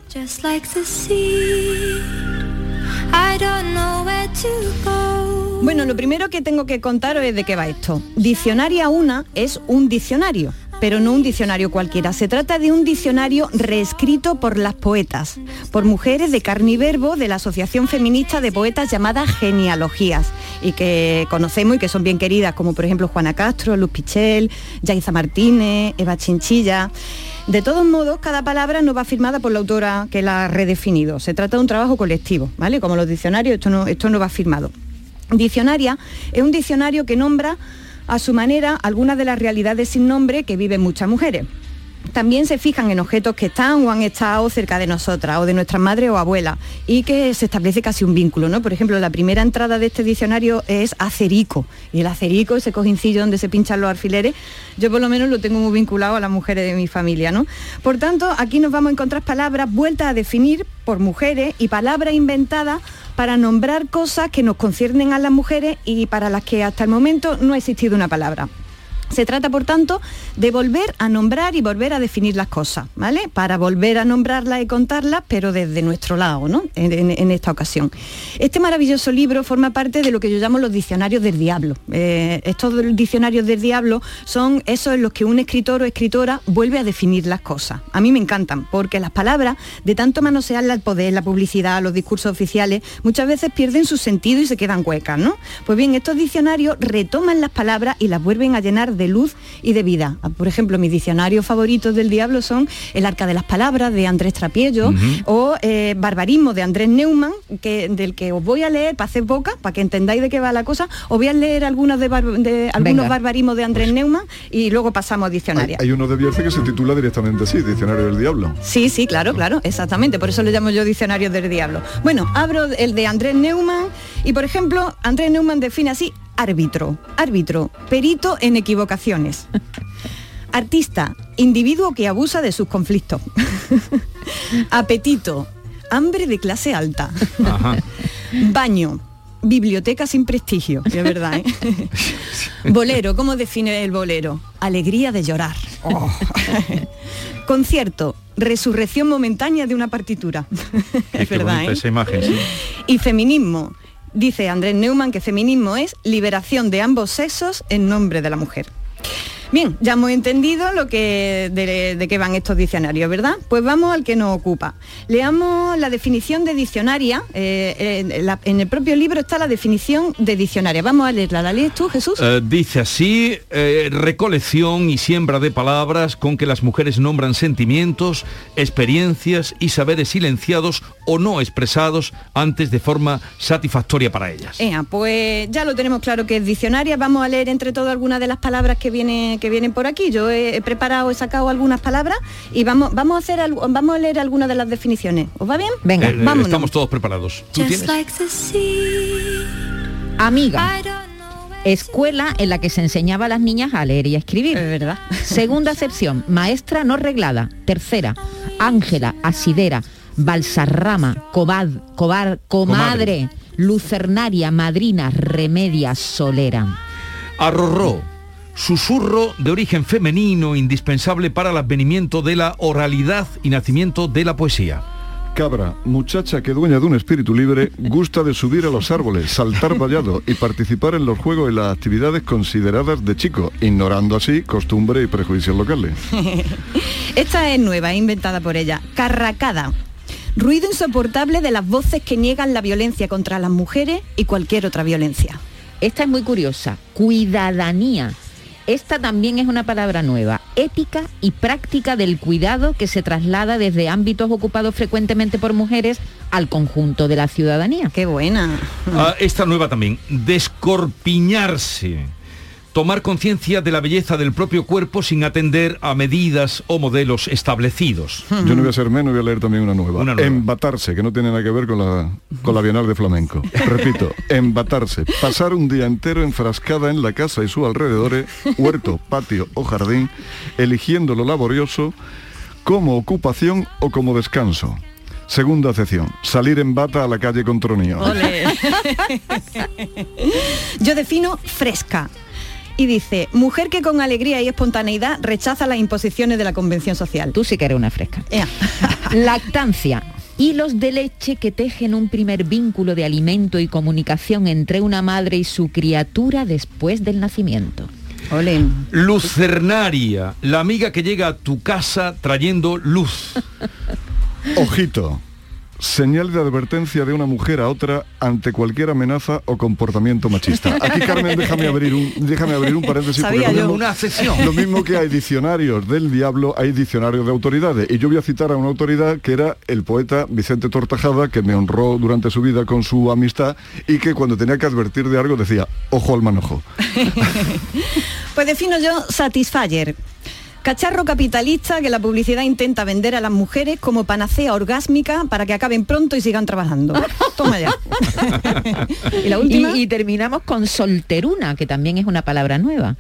Bueno, lo primero que tengo que contaros es de qué va esto. Diccionaria una es un diccionario, pero no un diccionario cualquiera. Se trata de un diccionario reescrito por las poetas, por mujeres de carne y verbo de la Asociación Feminista de Poetas llamada Genealogías, y que conocemos y que son bien queridas, como por ejemplo Juana Castro, Luz Pichel, Yaiza Martínez, Eva Chinchilla. De todos modos, cada palabra no va firmada por la autora que la ha redefinido. Se trata de un trabajo colectivo, ¿vale? Como los diccionarios, esto no, esto no va firmado. Diccionaria es un diccionario que nombra a su manera algunas de las realidades sin nombre que viven muchas mujeres. También se fijan en objetos que están o han estado cerca de nosotras o de nuestras madres o abuelas y que se establece casi un vínculo, ¿no? Por ejemplo, la primera entrada de este diccionario es acerico y el acerico, ese cojincillo donde se pinchan los alfileres, yo por lo menos lo tengo muy vinculado a las mujeres de mi familia, ¿no? Por tanto, aquí nos vamos a encontrar palabras vueltas a definir por mujeres y palabras inventadas para nombrar cosas que nos conciernen a las mujeres y para las que hasta el momento no ha existido una palabra. Se trata, por tanto, de volver a nombrar y volver a definir las cosas, ¿vale? Para volver a nombrarlas y contarlas, pero desde nuestro lado, ¿no? En, esta ocasión. Este maravilloso libro forma parte de lo que yo llamo los diccionarios del diablo. Eh, estos diccionarios del diablo son esos en los que un escritor o escritora vuelve a definir las cosas. A mí me encantan, porque las palabras, de tanto manosearlas al poder, la publicidad, los discursos oficiales, muchas veces pierden su sentido y se quedan huecas, ¿no? Pues bien, estos diccionarios retoman las palabras y las vuelven a llenar de luz y de vida. Ah, Por ejemplo, mis diccionarios favoritos del diablo son El arca de las palabras de Andrés Trapiello o eh, Barbarismo de Andrés Neumann, que, del que os voy a leer para hacer boca, para que entendáis de qué va la cosa. Os voy a leer algunos, de, bar- de- algunos barbarismos de Andrés Neumann y luego pasamos a Hay, diccionario. hay uno de Bierce que se titula directamente así, Diccionario del Diablo. Sí, sí, claro, claro, exactamente. Por eso le llamo yo diccionario del diablo. Bueno, abro el de Andrés Neumann y, por ejemplo, Andrés Neumann define así árbitro, árbitro, perito en equivocaciones. Artista, individuo que abusa de sus conflictos. Apetito, hambre de clase alta. Baño, biblioteca sin prestigio, es verdad, ¿eh? bolero, ¿cómo define el bolero? Alegría de llorar. Concierto, resurrección momentánea de una partitura. Qué es verdad, ¿eh? esa imagen, sí. Y feminismo. Dice Andrés Neumann que feminismo es liberación de ambos sexos en nombre de la mujer. Bien, ya hemos entendido lo que de, de qué van estos diccionarios, ¿verdad? Pues vamos al que nos ocupa. Leamos la definición de diccionaria. eh, en, la- en el propio libro está la definición de diccionaria. Vamos a leerla. ¿La lees tú, Jesús? Eh, dice así, eh, recolección y siembra de palabras con que las mujeres nombran sentimientos, experiencias y saberes silenciados o no expresados antes de forma satisfactoria para ellas. Pues ya lo tenemos claro que es diccionaria. Vamos a leer entre todo algunas de las palabras que, que vienen por aquí. Yo he, preparado, he sacado algunas palabras y vamos, vamos, a hacer, algo- vamos a leer algunas de las definiciones. ¿Os va bien? Venga, Eh, eh, vámonos. estamos todos preparados. ¿Tú Just tienes? like the sea. Amiga. Escuela en la que se enseñaba a las niñas a leer y a escribir. verdad. Segunda acepción, maestra no reglada. Tercera, Ángela, asidera, balsarrama, cobad, cobar, comadre, lucernaria, madrina, remedia, solera. Arrorró. Susurro de origen femenino indispensable para el advenimiento de la oralidad y nacimiento de la poesía. Cabra, muchacha que dueña de un espíritu libre, gusta de subir a los árboles, saltar vallado y participar en los juegos y las actividades consideradas de chico, ignorando así costumbre y prejuicios locales. Esta es nueva, inventada por ella. Carracada. Ruido insoportable de las voces que niegan la violencia contra las mujeres y cualquier otra violencia. Esta es muy curiosa. Cuidadanía. Esta también es una palabra nueva. Ética y práctica del cuidado que se traslada desde ámbitos ocupados frecuentemente por mujeres al conjunto de la ciudadanía. Qué buena. Ah, esta nueva también, descorpiñarse. Tomar conciencia de la belleza del propio cuerpo sin atender a medidas o modelos establecidos. Yo no voy a ser menos, voy a leer también una nueva. Una nueva. Embatarse, que no tiene nada que ver con la, con la Bienal de Flamenco. Repito, embatarse. Pasar un día entero enfrascada en la casa y sus alrededores, huerto, patio o jardín, eligiendo lo laborioso como ocupación o como descanso. Segunda acepción, salir en bata a la calle con tronío. Yo defino fresca. Y dice, mujer que con alegría y espontaneidad rechaza las imposiciones de la convención social. Tú sí que eres una fresca. Lactancia. Hilos de leche que tejen un primer vínculo de alimento y comunicación entre una madre y su criatura después del nacimiento. Ole. Lucernaria, la amiga que llega a tu casa trayendo luz. Ojito. Señal de advertencia de una mujer a otra ante cualquier amenaza o comportamiento machista. Aquí, Carmen, déjame abrir un, déjame abrir un paréntesis. Sabía porque lo yo. mismo- Una sesión. Lo mismo que hay diccionarios del diablo, hay diccionarios de autoridades. Y yo voy a citar a una autoridad que era el poeta Vicente Tortajada, que me honró durante su vida con su amistad y que cuando tenía que advertir de algo decía, ojo al manojo. Pues defino yo Satisfyer. Cacharro capitalista que la publicidad intenta vender a las mujeres como panacea orgásmica para que acaben pronto y sigan trabajando. Toma ya. ¿Y la última? Y, y terminamos con solteruna, que también es una palabra nueva.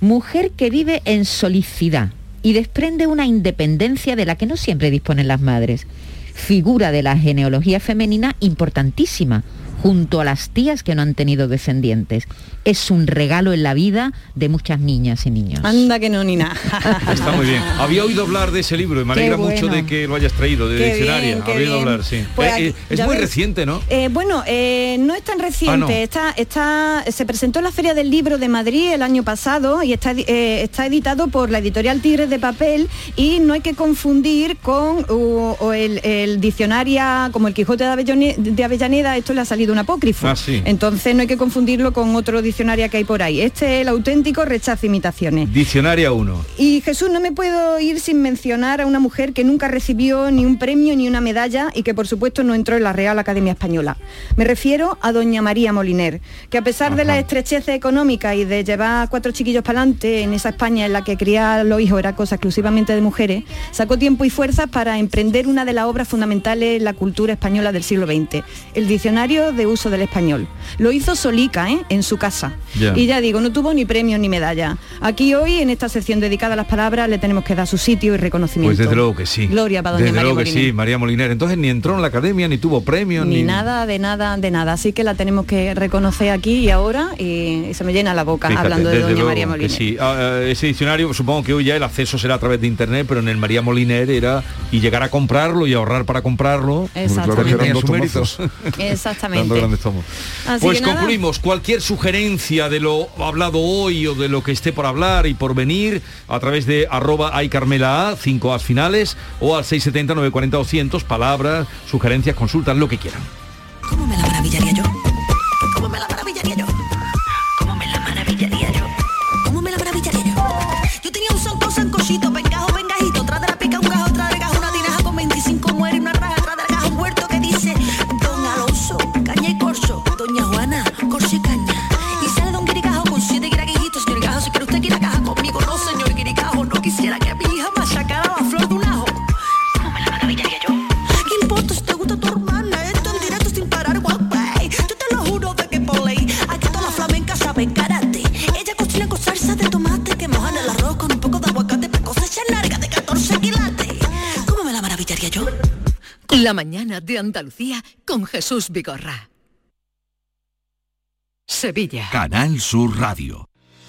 Mujer que vive en solicidad y desprende una independencia de la que no siempre disponen las madres. Figura de la genealogía femenina importantísima, junto a las tías que no han tenido descendientes. Es un regalo en la vida de muchas niñas y niños. Anda que no ni nada. Está muy bien. Había oído hablar de ese libro y me alegra mucho de que lo hayas traído, de qué Había oído hablar, sí. Pues Eh, aquí- eh, es muy ves. reciente, ¿no? Eh, bueno, eh, no es tan reciente. Ah, no. está, está, se presentó en la Feria del Libro de Madrid el año pasado y está, eh, está editado por la editorial Tigres de Papel y no hay que confundir con o el, el diccionaria como el Quijote de Avellone- de Avellaneda, esto le ha salido un apócrifo. Ah, sí. Entonces no hay que confundirlo con otro diccionario que hay por ahí. Este es el auténtico rechazo imitaciones. Diccionaria 1. Y Jesús, no me puedo ir sin mencionar a una mujer que nunca recibió ni un premio ni una medalla y que por supuesto no entró en la Real Academia Española. Me refiero a doña María Moliner, que a pesar de la estrechez económica y de llevar cuatro chiquillos para adelante en esa España en la que criar a los hijos era cosa exclusivamente de mujeres, sacó tiempo y fuerzas para emprender una de las obras fundamentales en la cultura española del siglo XX, el Diccionario de Uso del Español. Lo hizo solica, ¿eh? en su casa. Y ya digo, no tuvo ni premio ni medalla. Aquí hoy, en esta sección dedicada a las palabras, le tenemos que dar su sitio y reconocimiento. Pues desde luego que sí. Gloria para doña Desde María luego que Moliner. sí, María Moliner. Entonces ni entró en la academia, ni tuvo premio, Ni ni, nada, de nada, de nada. Así que la tenemos que reconocer aquí y ahora y, y se me llena la boca Fíjate, hablando de doña luego María que Moliner. sí. Ah, ah, ese diccionario, supongo que hoy ya el acceso será a través de internet, pero en el María Moliner era y llegar a comprarlo y ahorrar para comprarlo. Eran dos. Exactamente. Lo grandes somos. Así Pues que nada. concluimos. Cualquier sugerencia de lo hablado hoy o de lo que esté por hablar y por venir a través de arroba hay Carmela A, 5 As finales, o al 670 940 200, palabras, sugerencias, consultas, lo que quieran. ¿Cómo me la maravillaría yo? ¿Cómo me la maravillaría yo? Maravillaría yo? La mañana de Andalucía con Jesús Vigorra. Sevilla. Canal Sur Radio.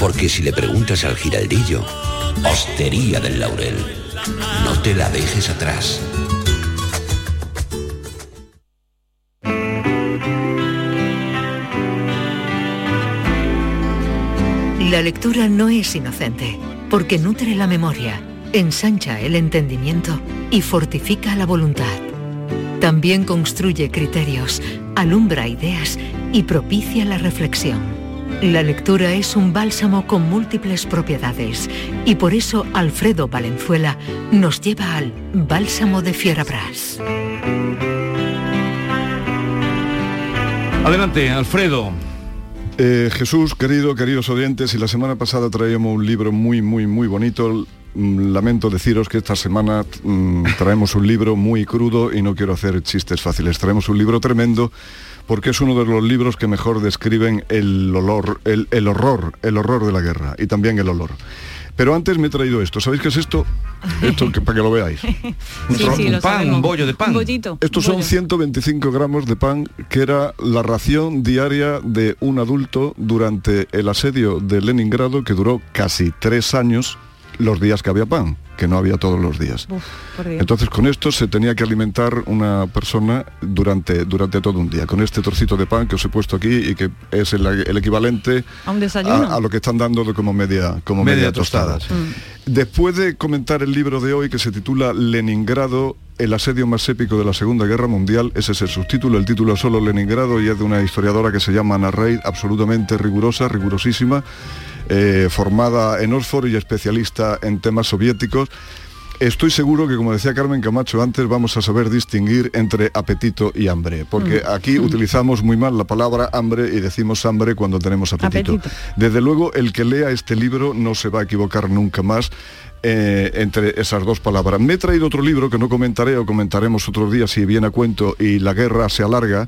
Porque si le preguntas al giraldillo, Hostería del Laurel, no te la dejes atrás. La lectura no es inocente, porque nutre la memoria, ensancha el entendimiento y fortifica la voluntad. También construye criterios, alumbra ideas y propicia la reflexión. La lectura es un bálsamo con múltiples propiedades y por eso Alfredo Valenzuela nos lleva al Bálsamo de Fierabras. Adelante, Alfredo. Eh, Jesús, querido, queridos oyentes, y la semana pasada traíamos un libro muy, muy, muy bonito. Mm, Lamento deciros que esta semana mm, traemos un libro muy crudo y no quiero hacer chistes fáciles. Traemos un libro tremendo porque es uno de los libros que mejor describen el olor, el, el horror, el horror de la guerra y también el olor. Pero antes me he traído esto. ¿Sabéis qué es esto? Esto que, para que lo veáis. Sí, sí, lo sabemos. Un bollito. Estos un son bollo. 125 gramos de pan, que era la ración diaria de un adulto durante el asedio de Leningrado, que duró casi tres años los días que había pan, que no había todos los días. Uf. Entonces con esto se tenía que alimentar una persona durante, durante todo un día, con este trocito de pan que os he puesto aquí y que es el, el equivalente a un desayuno. a, a lo que están dando de como media, como Media media, tostada, tostada. Después de comentar el libro de hoy que se titula Leningrado, el asedio más épico de la Segunda Guerra Mundial, ese es el subtítulo, el título es solo Leningrado y es de una historiadora que se llama Ana Reid, absolutamente rigurosa, rigurosísima, eh, formada en Oxford y especialista en temas soviéticos. Estoy seguro que, como decía Carmen Camacho antes, vamos a saber distinguir entre apetito y hambre, porque Mm. aquí utilizamos muy mal la palabra hambre y decimos hambre cuando tenemos apetito. Apetito. Desde luego, el que lea este libro no se va a equivocar nunca más eh, entre esas dos palabras. Me he traído otro libro que no comentaré o comentaremos otro día si viene a cuento y la guerra se alarga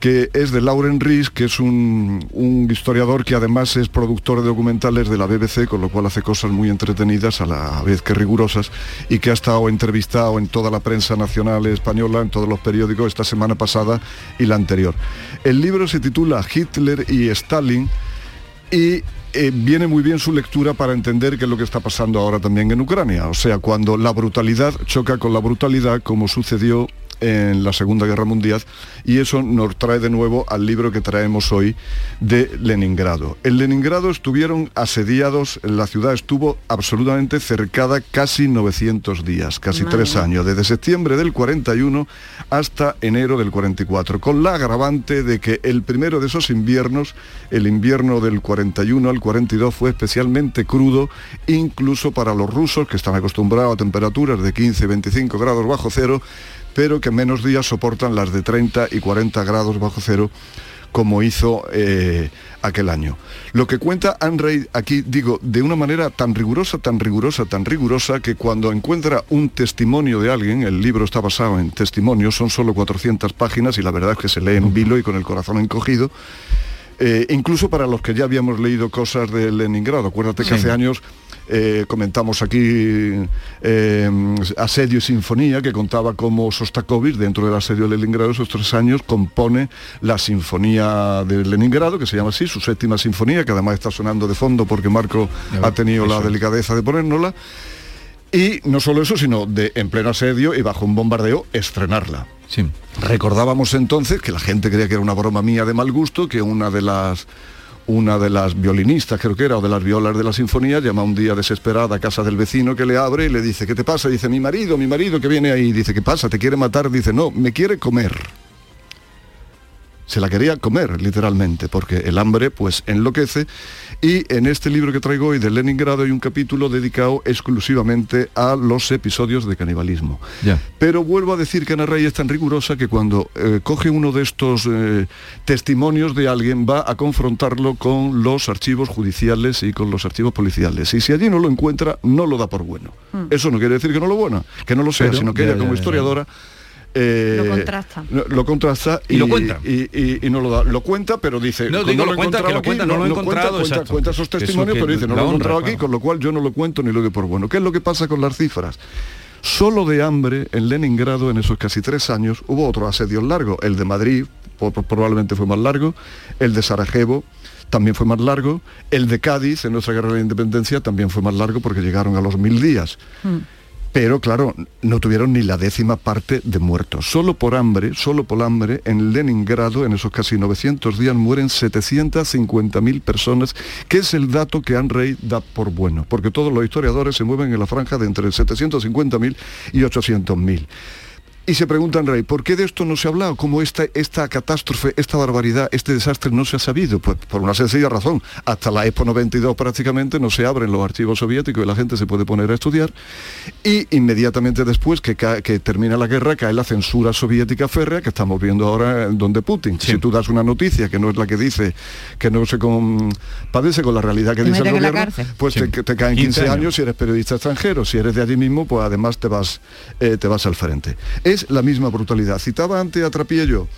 que es de Lauren Ries, que es un, un historiador que además es productor de documentales de la BBC, con lo cual hace cosas muy entretenidas, a la vez que rigurosas, y que ha estado entrevistado en toda la prensa nacional española, en todos los periódicos, esta semana pasada y la anterior. El libro se titula Hitler y Stalin, y eh, viene muy bien su lectura para entender qué es lo que está pasando ahora también en Ucrania. O sea, cuando la brutalidad choca con la brutalidad, como sucedió en la Segunda Guerra Mundial y eso nos trae de nuevo al libro que traemos hoy de Leningrado. En Leningrado estuvieron asediados, la ciudad estuvo absolutamente cercada casi 900 días, casi Madre tres años, desde septiembre del 41 hasta enero del 44, con la agravante de que el primero de esos inviernos, el invierno del 41 al 42, fue especialmente crudo, incluso para los rusos que están acostumbrados a temperaturas de 15-25 grados bajo cero, pero que en menos días soportan las de 30 y 40 grados bajo cero como hizo eh, aquel año. Lo que cuenta Anne aquí, digo, de una manera tan rigurosa, tan rigurosa, tan rigurosa, que cuando encuentra un testimonio de alguien, el libro está basado en testimonios, son solo 400 páginas y la verdad es que se lee en vilo y con el corazón encogido, eh, incluso para los que ya habíamos leído cosas de Leningrado. Acuérdate que Sí. hace años eh, comentamos aquí eh, Asedio y Sinfonía, que contaba cómo Sostakovich, dentro del asedio de Leningrado, esos tres años, compone la Sinfonía de Leningrado, que se llama así, su séptima sinfonía, que además está sonando de fondo porque Marco ha tenido la delicadeza de ponérnosla. Y no solo eso, sino de en pleno asedio y bajo un bombardeo, estrenarla. Recordábamos entonces que la gente creía que era una broma mía de mal gusto, que una de las una de las violinistas, creo que era, o de las violas de la sinfonía, llama un día desesperada a casa del vecino que le abre y le dice, ¿qué te pasa? Dice, mi marido, mi marido que viene ahí. Dice, ¿qué pasa? ¿Te quiere matar? Dice, no, me quiere comer. Se la quería comer, literalmente, porque el hambre pues enloquece. Y en este libro que traigo hoy de Leningrado hay un capítulo dedicado exclusivamente a los episodios de canibalismo. Ya. Pero vuelvo a decir que Ana Rey es tan rigurosa que cuando eh, coge uno de estos eh, testimonios de alguien va a confrontarlo con los archivos judiciales y con los archivos policiales. Y si allí no lo encuentra, no lo da por bueno. Mm. Eso no quiere decir que no lo bueno, que no lo sea, Pero, sino que ya, ella ya, como ya. historiadora eh, Lo contrasta. no, Lo contrasta Y lo cuenta. Y, y- y no lo da. Lo cuenta, pero dice. No, "Con- digo, lo cuenta, que lo encontrado cuenta, aquí, no lo he cuenta, encontrado, Cuenta, exacto. cuenta eso testimonios, pero dice, no lo he encontrado aquí, claro. con lo cual yo no lo cuento ni lo doy por bueno. ¿Qué es lo que pasa con las cifras? Solo de hambre en Leningrado en esos casi tres años hubo otros asedios largos. El de Madrid probablemente fue más largo, el de Sarajevo también fue más largo, el de Cádiz en nuestra guerra de la independencia también fue más largo porque llegaron a los mil días. Pero claro, no tuvieron ni la décima parte de muertos. Solo por hambre, solo por hambre, en Leningrado, en esos casi 900 días, mueren 750.000 personas, que es el dato que Rey da por bueno, porque todos los historiadores se mueven en la franja de entre 750.000 y 800.000. Y se preguntan, Rey, ¿por qué de esto no se ha hablado? ¿Cómo esta, esta catástrofe, esta barbaridad, este desastre no se ha sabido? Pues por una sencilla razón. Hasta la Expo 92 prácticamente no se abren los archivos soviéticos y la gente se puede poner a estudiar. Y inmediatamente después que, que termina la guerra cae la censura soviética férrea que estamos viendo ahora en donde Putin. Si tú das una noticia que no es la que dice, que no se compadece con la realidad que Te dice el gobierno, pues Sí. te, te caen 15 15 años. años. si eres periodista extranjero. Si eres de allí mismo, pues además te vas, eh, te vas al frente. Es la misma brutalidad. Citaba antes a Trapiello.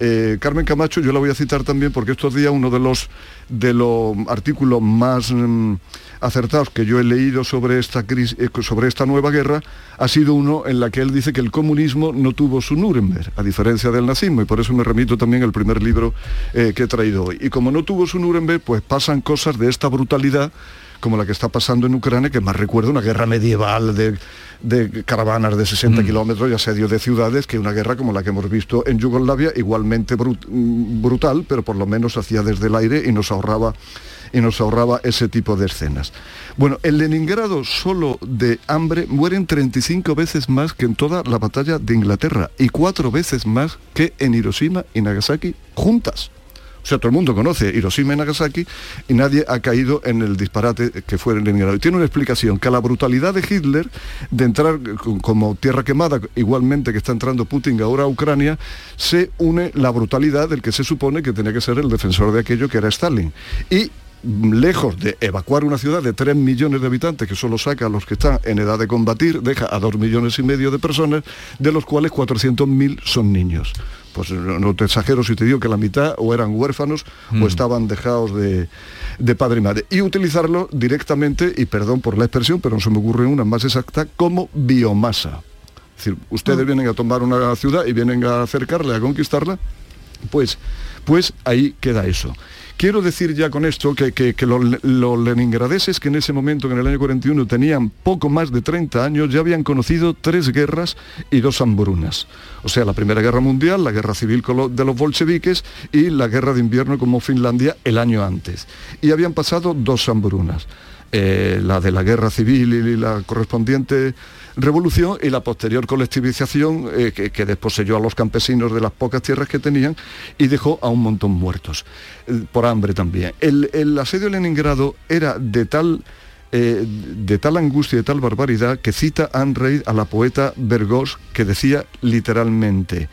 eh, Carmen Camacho, yo la voy a citar también porque estos días uno de los de los artículos más mm, acertados que yo he leído sobre esta crisis, eh, sobre esta nueva guerra ha sido uno en la que él dice que el comunismo no tuvo su Nuremberg, a diferencia del nazismo, y por eso me remito también al primer libro eh, que he traído hoy. Y como no tuvo su Nuremberg, pues pasan cosas de esta brutalidad como la que está pasando en Ucrania, que más recuerda una guerra medieval de, de caravanas de 60 kilómetros y asedio de ciudades, que una guerra como la que hemos visto en Yugoslavia, igualmente brut- mm, brutal, pero por lo menos hacía desde el aire y nos ahorraba y nos ahorraba ese tipo de escenas. Bueno, en Leningrado solo de hambre mueren 35 veces más que en toda la batalla de Inglaterra y cuatro veces más que en Hiroshima y Nagasaki juntas. O sea, todo el mundo conoce Hiroshima y Nagasaki y nadie ha caído en el disparate que fue en Leningrado. Y tiene una explicación, que a la brutalidad de Hitler de entrar como tierra quemada, igualmente que está entrando Putin ahora a Ucrania, se une la brutalidad del que se supone que tenía que ser el defensor de aquello que era Stalin. Y mm, lejos de evacuar una ciudad de 3 millones de habitantes que solo saca a los que están en edad de combatir, deja a 2 millones y medio de personas, de los cuales 400.000 son niños. Pues no te exagero si te digo que la mitad o eran huérfanos o estaban dejados de, de padre y madre. Y utilizarlo directamente, y perdón por la expresión, pero no se me ocurre una más exacta, como biomasa. Es decir, ustedes vienen a tomar una ciudad y vienen a acercarle, a conquistarla, Pues, pues ahí queda eso. Quiero decir ya con esto que, que- que los, los leningradeses que en ese momento, en el año 41, tenían poco más de 30 años, ya habían conocido tres guerras y dos hambrunas. O sea, la Primera Guerra Mundial, la Guerra Civil de los bolcheviques y la Guerra de Invierno como Finlandia el año antes. Y habían pasado dos hambrunas. Eh, la de la guerra civil y la correspondiente revolución y la posterior colectivización eh, que, que desposeyó a los campesinos de las pocas tierras que tenían y dejó a un montón muertos, eh, por hambre también. El, el asedio de Leningrado era de tal, eh, de tal angustia y de tal barbaridad que cita Anne Reid a la poeta Bergos que decía literalmente,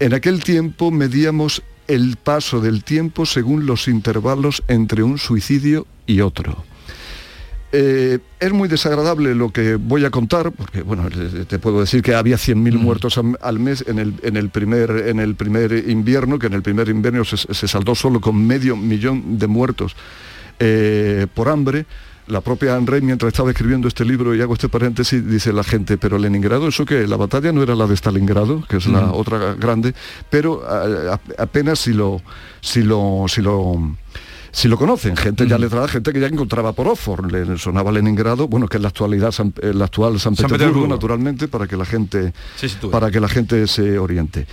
en aquel tiempo medíamos el paso del tiempo según los intervalos entre un suicidio y otro. Eh, es muy desagradable lo que voy a contar, porque bueno, eh, te puedo decir que había 100.000 muertos al mes en el, en, el primer, en el primer invierno, que en el primer invierno se, se saldó solo con medio millón de muertos eh, por hambre. La propia Anne mientras estaba escribiendo este libro, y hago este paréntesis, dice la gente, pero Leningrado, ¿eso que La batalla no era la de Stalingrado, que es la Mm. otra grande, pero a- a- apenas si lo, si lo, si lo si lo conocen, gente ya letrada, gente que ya encontraba por Oxford, le sonaba Leningrado, bueno, que es la actualidad, San- eh, la actual San, San Petersburgo, naturalmente, para que la gente para que la gente se oriente.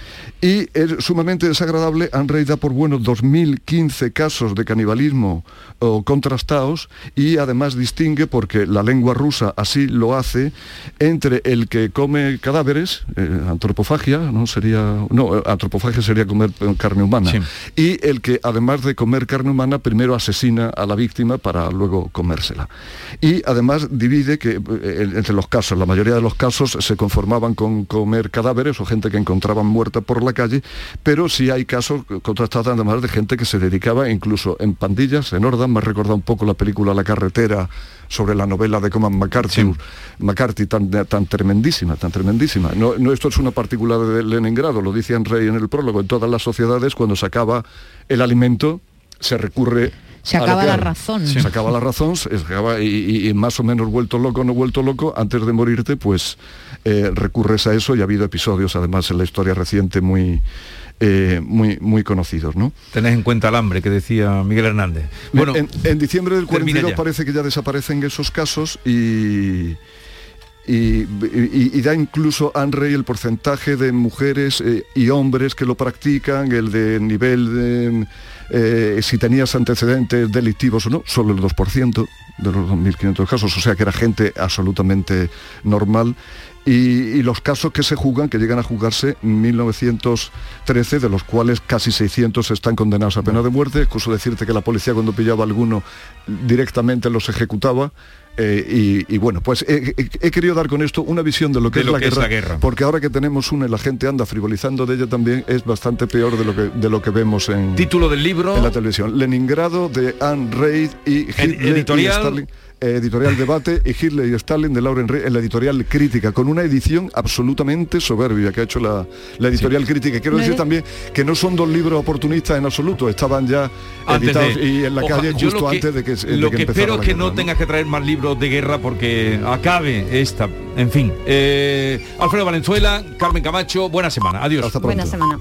Y es sumamente desagradable, han da por buenos 2.015 casos de canibalismo o contrastados y además distingue, porque la lengua rusa así lo hace, entre el que come cadáveres, eh, antropofagia, ¿no? Sería, no, eh, antropofagia sería comer eh, carne humana, y el que además de comer carne humana, primero asesina a la víctima para luego comérsela. Y además divide que eh, entre los casos, la mayoría de los casos se conformaban con comer cadáveres o gente que encontraban muerta por la calle, pero sí hay casos contrastados además de gente que se dedicaba incluso en pandillas, en hordas, me ha recordado un poco la película La carretera sobre la novela de Coman McCarthy, McCarthy tan, tan tremendísima, tan tremendísima. No, no esto es una particular de Leningrado, lo dice Rey en el prólogo, en todas las sociedades cuando se acaba el alimento se recurre Se acaba la razón. Se acaba la razón, se acaba y, y- y más o menos vuelto loco, no vuelto loco, antes de morirte, pues eh, recurres a eso y ha habido episodios además en la historia reciente muy, eh, muy, muy conocidos, ¿no? Tenés en cuenta el hambre que decía Miguel Hernández. Bueno, en, en diciembre del termina 42 ya. parece que ya desaparecen esos casos y, y, y- y da incluso Anrey el porcentaje de mujeres eh, y hombres que lo practican, el de nivel de eh, si tenías antecedentes delictivos o no, solo el 2% de los 2.500 casos, o sea que era gente absolutamente normal. Y, y los casos que se juzgan, que llegan a juzgarse, 1913, de los cuales casi 600 están condenados a pena de muerte. Excuso decirte que la policía cuando pillaba a alguno directamente los ejecutaba. eh, y, y bueno, pues he, querido dar con esto una visión de lo que, De es, lo la que es guerra, la guerra. porque ahora que tenemos una y la gente anda frivolizando de ella también, es bastante peor de lo que, de lo que vemos en, Título del libro. en la televisión. Leningrado de Anne Reid y Hitler editorial. y Stalin. Eh, editorial Debate y Hitler y Stalin de Lauren Reid en la editorial Crítica, con una edición absolutamente soberbia que ha hecho la, la editorial Crítica. Quiero No decir también que no son dos libros oportunistas en absoluto, estaban ya Antes editados de- y en la Oja- calle justo que- antes de que, de lo que espero es que guerra, no, tengas que traer más libros de guerra porque acabe esta. En fin. Eh, Alfredo Valenzuela, Carmen Camacho, buena semana. Adiós. Buena semana.